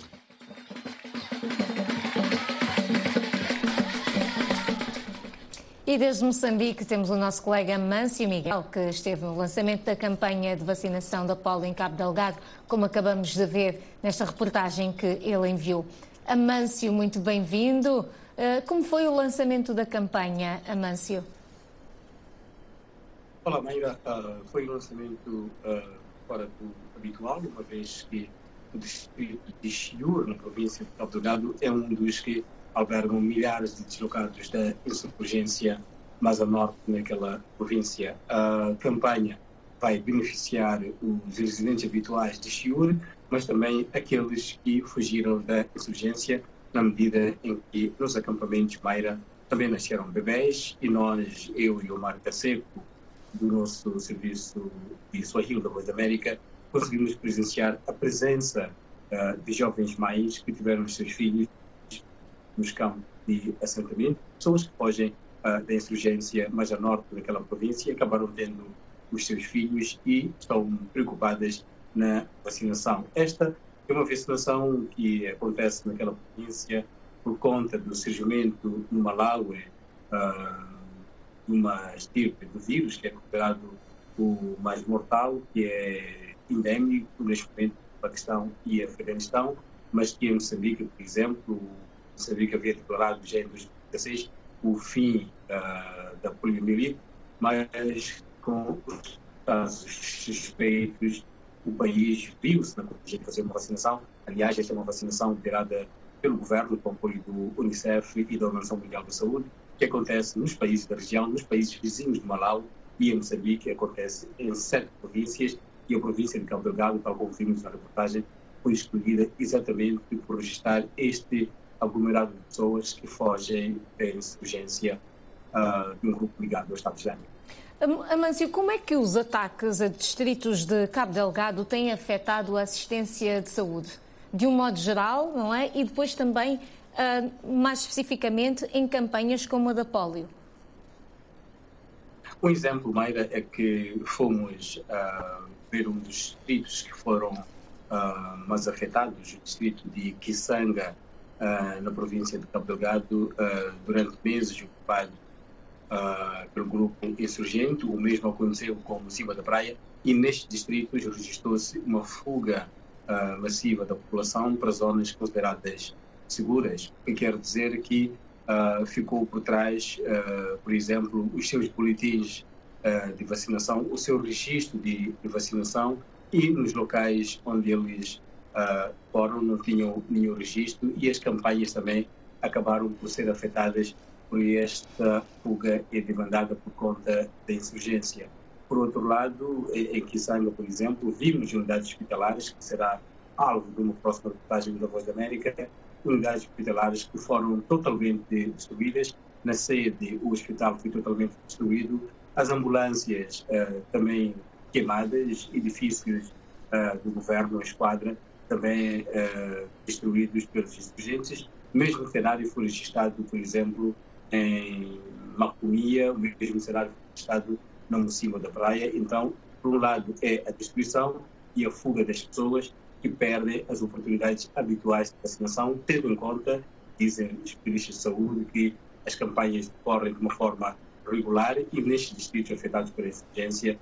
E desde Moçambique temos o nosso colega Mâncio Miguel, que esteve no lançamento da campanha de vacinação da polo em Cabo Delgado, como acabamos de ver nesta reportagem que ele enviou. Amâncio, muito bem-vindo. Eh, como foi o lançamento da campanha, Amâncio? Olá. Uh, foi um lançamento uh, fora do habitual, uma vez que o distrito de Chiur, na província de Cabo Delgado, é um dos que albergam milhares de deslocados da insurgência mais a norte naquela província. A campanha vai beneficiar os residentes habituais de Chiur, mas também aqueles que fugiram da insurgência, na medida em que nos acampamentos Maíra também nasceram bebés e nós, eu e o Marca Seco, do nosso serviço de Swahili da Voz da América, conseguimos presenciar a presença uh, de jovens mães que tiveram os seus filhos nos campos de assentamento, pessoas que fogem uh, da insurgência mais a norte daquela província, acabaram tendo os seus filhos e estão preocupadas na vacinação. Esta é uma vacinação que acontece naquela província por conta do surgimento no Malawi uh, de uma estirpe do vírus que é considerado o mais mortal, que é endémico neste momento no Paquistão e Afeganistão, mas que em Moçambique, por exemplo, Moçambique havia declarado já em 2016 o fim uh, da poliomielite, mas com os casos suspeitos, o país viu-se na condição de fazer uma vacinação. Aliás, esta é uma vacinação liderada pelo governo, com apoio do Unicef e da Organização Mundial da Saúde, que acontece nos países da região, nos países vizinhos de Malau e em Moçambique, acontece em sete províncias, e a província de Cabo Delgado, tal como vimos na reportagem, foi escolhida exatamente por registrar este aglomerado de pessoas que fogem da insurgência uh, de um grupo ligado ao Estado Islâmico. Amâncio, como é que os ataques a distritos de Cabo Delgado têm afetado a assistência de saúde? De um modo geral, não é? E depois também, mais especificamente, em campanhas como a da polio. Um exemplo, Mayra, é que fomos uh, ver um dos distritos que foram uh, mais afetados, o distrito de Kisanga, uh, na província de Cabo Delgado, durante meses ocupado pelo grupo insurgente. O mesmo aconteceu com Cima da Praia e nestes distritos registrou-se uma fuga massiva da população para zonas consideradas seguras, o que quer dizer que uh, ficou por trás, por exemplo, os seus boletins de vacinação, o seu registro de, de, vacinação e nos locais onde eles foram não tinham nenhum registro e as campanhas também acabaram por ser afetadas por esta fuga é demandada por conta da insurgência. Por outro lado, em Kisanga, por exemplo, vimos unidades hospitalares, que será alvo de uma próxima reportagem da Voz da América, unidades hospitalares que foram totalmente destruídas. Na sede, o hospital foi totalmente destruído, as ambulâncias uh, também queimadas, edifícios uh, do governo, a esquadra, também uh, destruídos pelos insurgentes. O mesmo cenário foi registrado, por exemplo, em Macomia, o mesmo cenário estado no cima da praia. Então, por um lado, é a destruição e a fuga das pessoas que perdem as oportunidades habituais de vacinação, tendo em conta, dizem os especialistas de saúde, que as campanhas decorrem de uma forma regular e nestes distritos afetados pela insurgência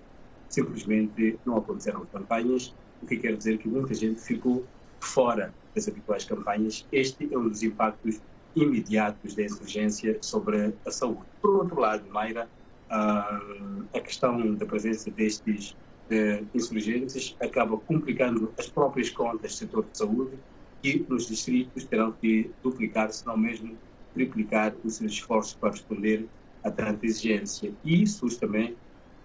simplesmente não aconteceram campanhas, o que quer dizer que muita gente ficou fora das habituais campanhas. Este é um dos impactos imediatos da insurgência sobre a saúde. Por outro lado, Mayra, a questão da presença destes eh, insurgentes acaba complicando as próprias contas do setor de saúde e nos distritos terão que duplicar, se não mesmo triplicar os seus esforços para responder a tanta exigência. E isso também,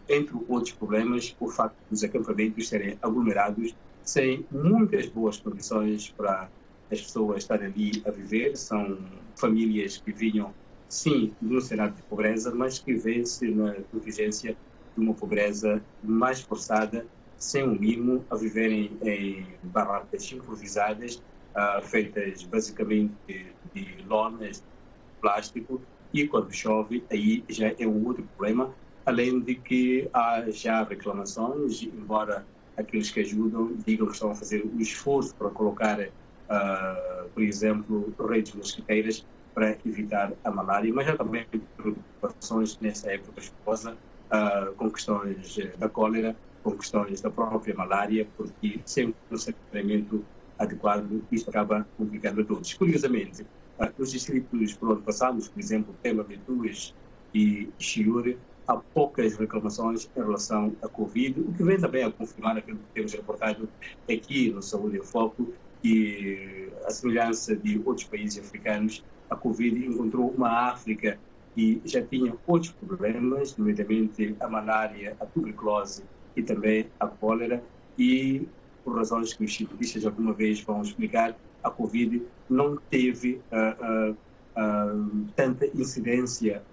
entre outros problemas, o facto dos acampamentos serem aglomerados sem muitas boas condições para as pessoas estarem ali a viver. São famílias que vinham, sim, de um cenário de pobreza, mas que vê-se na contingência de uma pobreza mais forçada, sem um mínimo, a viverem em barracas improvisadas, uh, feitas basicamente de, de lonas, plástico, e quando chove, aí já é um outro problema, além de que há já reclamações, embora aqueles que ajudam digam que estão a fazer o esforço para colocar uh, por exemplo, redes mosquiteiras para evitar a malária, mas há também preocupações nessa época chuvosa uh, com questões da cólera, com questões da própria malária, porque sem um saneamento adequado, isto acaba complicando a todos. Curiosamente, uh, nos distritos por onde passamos, por exemplo, Tema, Betuas e Chiure, há poucas reclamações em relação à Covid, o que vem também a confirmar aquilo que temos reportado aqui no Saúde em Foco, e a semelhança de outros países africanos, a Covid encontrou uma África que já tinha outros problemas, nomeadamente a malária, a tuberculose e também a cólera, e por razões que os cientistas alguma vez vão explicar, a Covid não teve uh, uh, uh, tanta incidência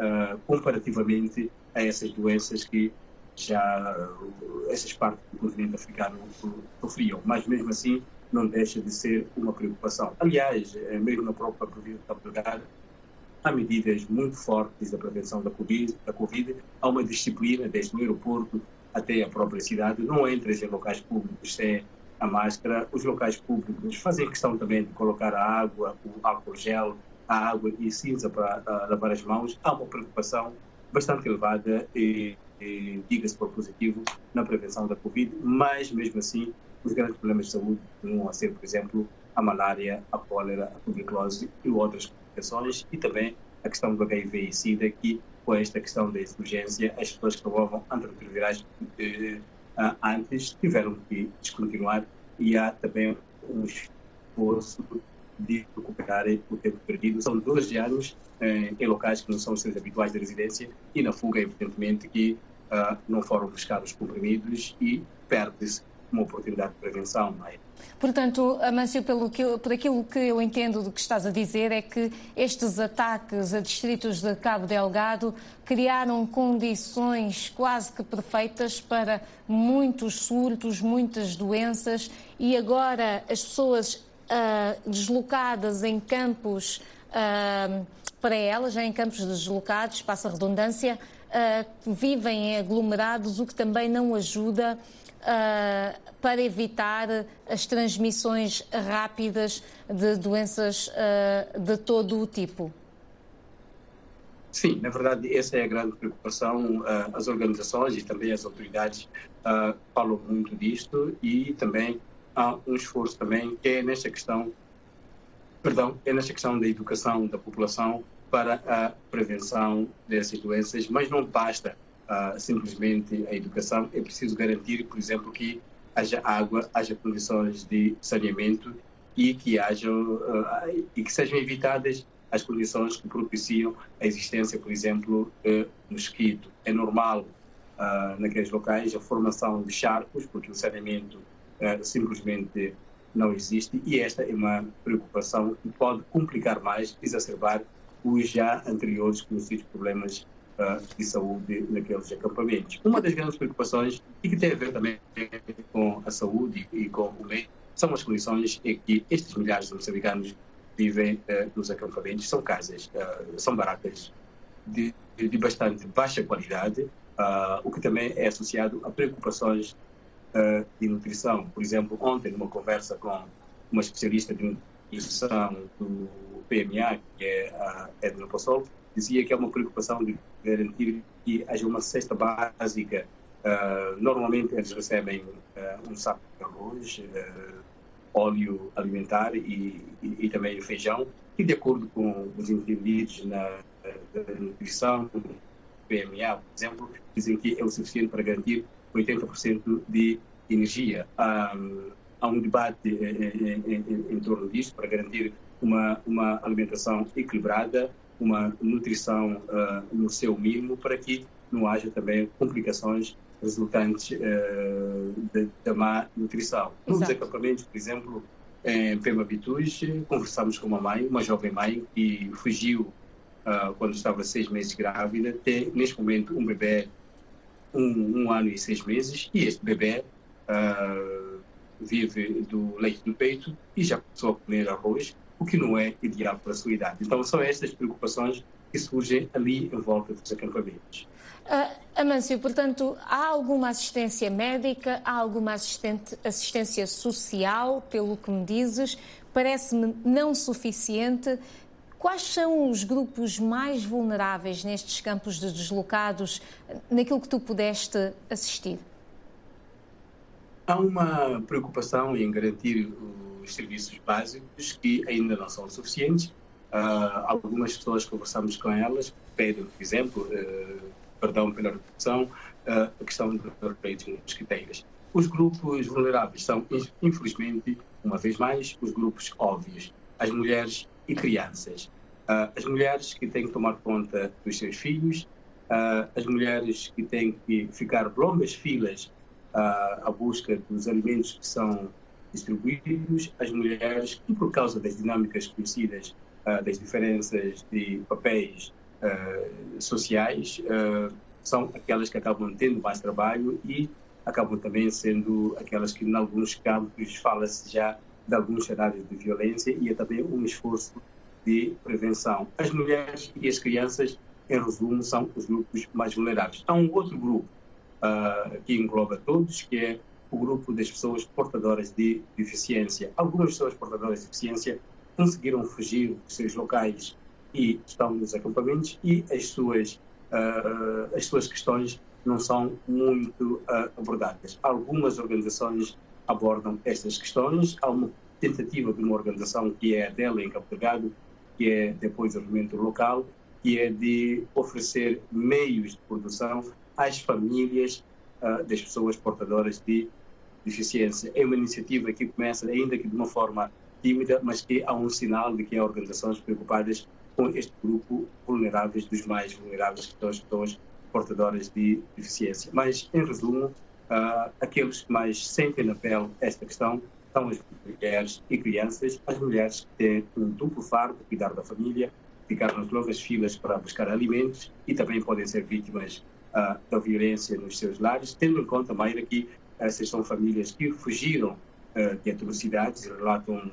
comparativamente a essas doenças que já essas partes do continente africano sofriam, mas mesmo assim não deixa de ser uma preocupação. Aliás, mesmo na própria província de Cabo Delgado, há medidas muito fortes da prevenção da COVID, da COVID, há uma disciplina desde o aeroporto até a própria cidade, não entras em locais públicos sem a máscara, os locais públicos fazem questão também de colocar a água, o álcool gel, a água e cinza para lavar as mãos, há uma preocupação bastante elevada e, e diga-se por positivo, na prevenção da Covid, mas mesmo assim os grandes problemas de saúde continuam a ser, por exemplo, a malária, a cólera, a tuberculose e outras complicações e também a questão do HIV e SIDA, que com esta questão da urgência, as pessoas que tomavam antirretrovirais eh, antes tiveram que descontinuar e há também um esforço de recuperar o tempo perdido. São 12 anos eh, em locais que não são os seus habituais de residência e na fuga, evidentemente, que uh, não foram buscados comprimidos e perde-se uma oportunidade de prevenção. É? Portanto, Amâncio, pelo que, por aquilo que eu entendo do que estás a dizer, é que estes ataques a distritos de Cabo Delgado criaram condições quase que perfeitas para muitos surtos, muitas doenças e agora as pessoas uh, deslocadas em campos uh, para elas, em campos deslocados, passa a redundância, uh, vivem em aglomerados, o que também não ajuda uh, para evitar as transmissões rápidas de doenças uh, de todo o tipo? Sim, na verdade, essa é a grande preocupação. Uh, as organizações e também as autoridades falam muito disto e também há um esforço também que é nesta questão, perdão, é nesta questão da educação da população para a prevenção dessas doenças, mas não basta uh, simplesmente a educação, é preciso garantir, por exemplo, que haja água, haja condições de saneamento e que haja uh, e que sejam evitadas as condições que propiciam a existência, por exemplo, de mosquito. É normal uh, naqueles locais a formação de charcos, porque o saneamento uh, simplesmente não existe e esta é uma preocupação que pode complicar mais, exacerbar os já anteriores conhecidos problemas de saúde naqueles acampamentos. Uma das grandes preocupações, e que tem a ver também com a saúde e com o meio, são as condições em que estes milhares de moçambicanos vivem uh, nos acampamentos. São casas, uh, são barracas de, de, bastante baixa qualidade, uh, o que também é associado a preocupações de nutrição. Por exemplo, ontem, numa conversa com uma especialista de nutrição do PMA, que é a Edna Possol, dizia que é uma preocupação de garantir que haja uma cesta básica. Uh, normalmente eles recebem uh, um saco de arroz, uh, óleo alimentar e, e, e, também feijão, e de acordo com os entendidos na, na nutrição, PMA, por exemplo, dizem que é o suficiente para garantir 80% de energia. Um, há um debate em, em, em, em torno disso para garantir uma, uma alimentação equilibrada, uma nutrição uh, no seu mínimo para que não haja também complicações resultantes uh, da má nutrição. Exato. Nos acampamentos, por exemplo, em Pema Bitus, conversamos com uma mãe, uma jovem mãe, que fugiu uh, quando estava seis meses grávida, tem neste momento um bebê um, um ano e seis meses, e este bebê vive do leite do peito e já começou a comer arroz, o que não é ideal para a sua idade. Então, são estas preocupações que surgem ali em volta dos acampamentos. Uh, Amâncio, portanto, há alguma assistência médica, há alguma assistência social, pelo que me dizes, parece-me não suficiente. Quais são os grupos mais vulneráveis nestes campos de deslocados, naquilo que tu pudeste assistir? Há uma preocupação em garantir os serviços básicos que ainda não são suficientes. Uh, algumas pessoas conversamos com elas pedem, por exemplo, uh, perdão pela repetição, uh, a questão dos direitos mosquiteiras. Os grupos vulneráveis são, infelizmente, uma vez mais, os grupos óbvios, as mulheres e crianças. as mulheres que têm que tomar conta dos seus filhos, as mulheres que têm que ficar longas filas à busca dos alimentos que são distribuídos às mulheres que, por causa das dinâmicas conhecidas, uh, das diferenças de papéis uh, sociais, uh, são aquelas que acabam tendo mais trabalho e acabam também sendo aquelas que, em alguns campos, fala-se já de alguns cenários de violência e é também um esforço de prevenção. As mulheres e as crianças, em resumo, são os grupos mais vulneráveis. Há um outro grupo uh, que engloba todos, que é o grupo das pessoas portadoras de deficiência. Algumas pessoas portadoras de deficiência conseguiram fugir dos seus locais e estão nos acampamentos e as suas, uh, as suas questões não são muito uh, abordadas. Algumas organizações abordam estas questões. Há uma tentativa de uma organização que é a dela em Cabo Delgado, que é depois o movimento local, que é de oferecer meios de produção às famílias uh, das pessoas portadoras de deficiência. É uma iniciativa que começa, ainda que de uma forma tímida, mas que há um sinal de que há organizações preocupadas com este grupo vulneráveis, dos mais vulneráveis, que são as pessoas portadoras de deficiência. Mas, em resumo, uh, aqueles que mais sentem na pele esta questão são as mulheres e crianças, as mulheres que têm um duplo fardo, cuidar da família, ficar nas longas filas para buscar alimentos e também podem ser vítimas uh, da violência nos seus lares, tendo em conta, Mayra, que essas são famílias que fugiram uh, de atrocidades, relatam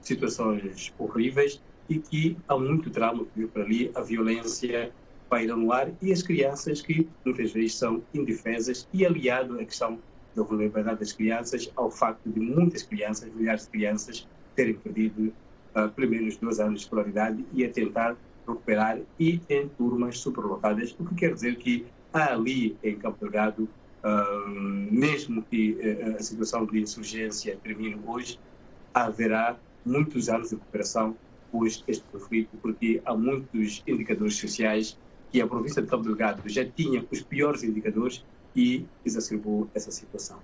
situações horríveis e que há muito drama por ali, a violência paira no ar e as crianças que muitas vezes são indefesas e aliado à questão da vulnerabilidade das crianças ao facto de muitas crianças, milhares de crianças, terem perdido uh, pelo menos dois anos de escolaridade e a tentar recuperar e em turmas superlotadas, o que quer dizer que há ali em Campo Delgado, mesmo que uh, a situação de insurgência termine hoje, haverá muitos anos de recuperação pós este conflito, porque há muitos indicadores sociais que a província de Cabo Delgado já tinha os piores indicadores e exacerbou essa situação.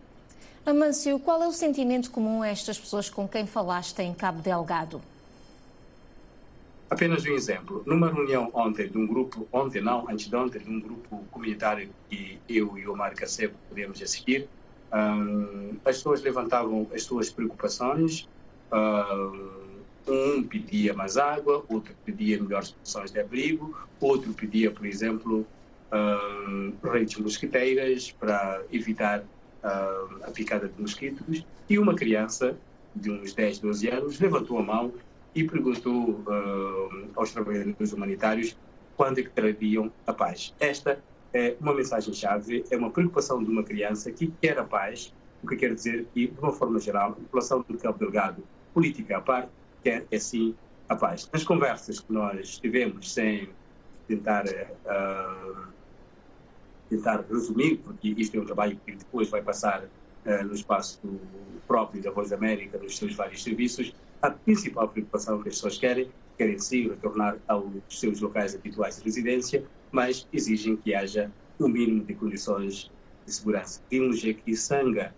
Amâncio, qual é o sentimento comum a estas pessoas com quem falaste em Cabo Delgado? Apenas um exemplo. Numa reunião ontem de um grupo, ontem não, antes de ontem, de um grupo comunitário que eu e o Omar Cacebo podemos assistir, um, as pessoas levantavam as suas preocupações. Um, um pedia mais água, outro pedia melhores condições de abrigo, outro pedia, por exemplo, um, redes mosquiteiras para evitar a picada de mosquitos. E uma criança de uns 10, 12 anos levantou a mão e perguntou um, aos trabalhadores humanitários quando é que trariam a paz. Esta é uma mensagem-chave, é uma preocupação de uma criança que quer a paz, o que quer dizer que, de uma forma geral, a população do Cabo Delgado, política à parte, quer é sim a paz. Nas conversas que nós tivemos, sem tentar, uh, tentar resumir, porque isto é um trabalho que depois vai passar uh, no espaço próprio da Voz da América, nos seus vários serviços, a principal preocupação que as pessoas querem, querem sim retornar aos seus locais habituais de residência, mas exigem que haja um mínimo de condições de segurança. Vimos aqui Sanga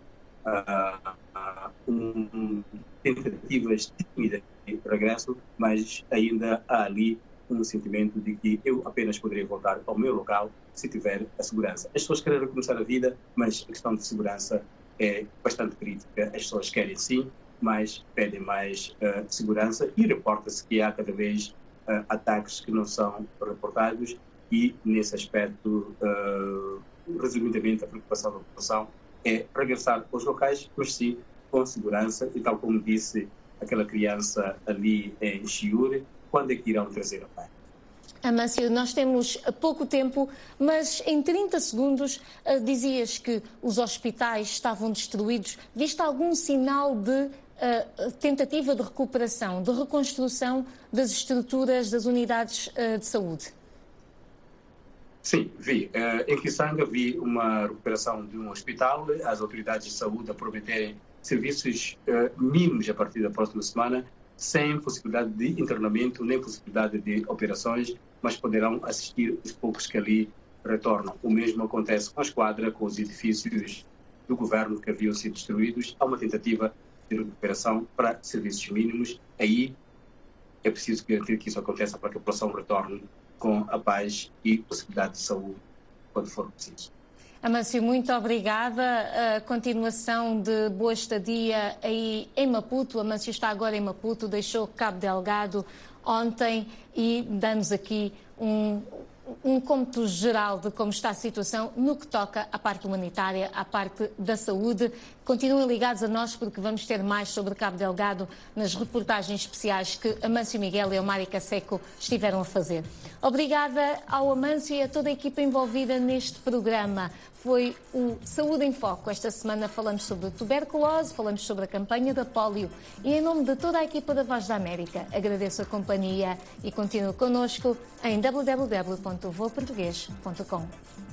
uh, um, tentativas tímidas de regresso, mas ainda há ali um sentimento de que eu apenas poderia voltar ao meu local se tiver a segurança. As pessoas querem recomeçar a vida, mas a questão de segurança é bastante crítica. As pessoas querem sim, mas pedem mais uh, segurança e reporta-se que há cada vez uh, ataques que não são reportados e, nesse aspecto, uh, resumidamente, a preocupação da população é regressar aos locais, mas sim com segurança e, tal como disse aquela criança ali em Chiure, quando é que irão trazer a pai? Amâncio, nós temos pouco tempo, mas em 30 segundos dizias que os hospitais estavam destruídos. Viste algum sinal de uh, tentativa de recuperação, de reconstrução das estruturas das unidades uh, de saúde? Sim, vi. em Kisanga vi uma recuperação de um hospital, as autoridades de saúde a prometerem serviços mínimos a partir da próxima semana sem possibilidade de internamento nem possibilidade de operações, mas poderão assistir os poucos que ali retornam. O mesmo acontece com a esquadra, com os edifícios do governo que haviam sido destruídos. Há uma tentativa de recuperação para serviços mínimos. Aí é preciso garantir que isso aconteça para que a população retorne com a paz e possibilidade de saúde quando for preciso. Amâncio, muito obrigada. A continuação de boa estadia aí em Maputo. Amâncio está agora em Maputo, deixou Cabo Delgado ontem e dá-nos aqui um, um cômputo geral de como está a situação no que toca à parte humanitária, à parte da saúde. Continuem ligados a nós porque vamos ter mais sobre Cabo Delgado nas reportagens especiais que Amâncio Miguel e a Mari Caseco estiveram a fazer. Obrigada ao Amâncio e a toda a equipa envolvida neste programa foi o Saúde em Foco. Esta semana falamos sobre tuberculose, falamos sobre a campanha da polio e em nome de toda a equipa da Voz da América agradeço a companhia e continuo connosco em www.voaportuguês.com.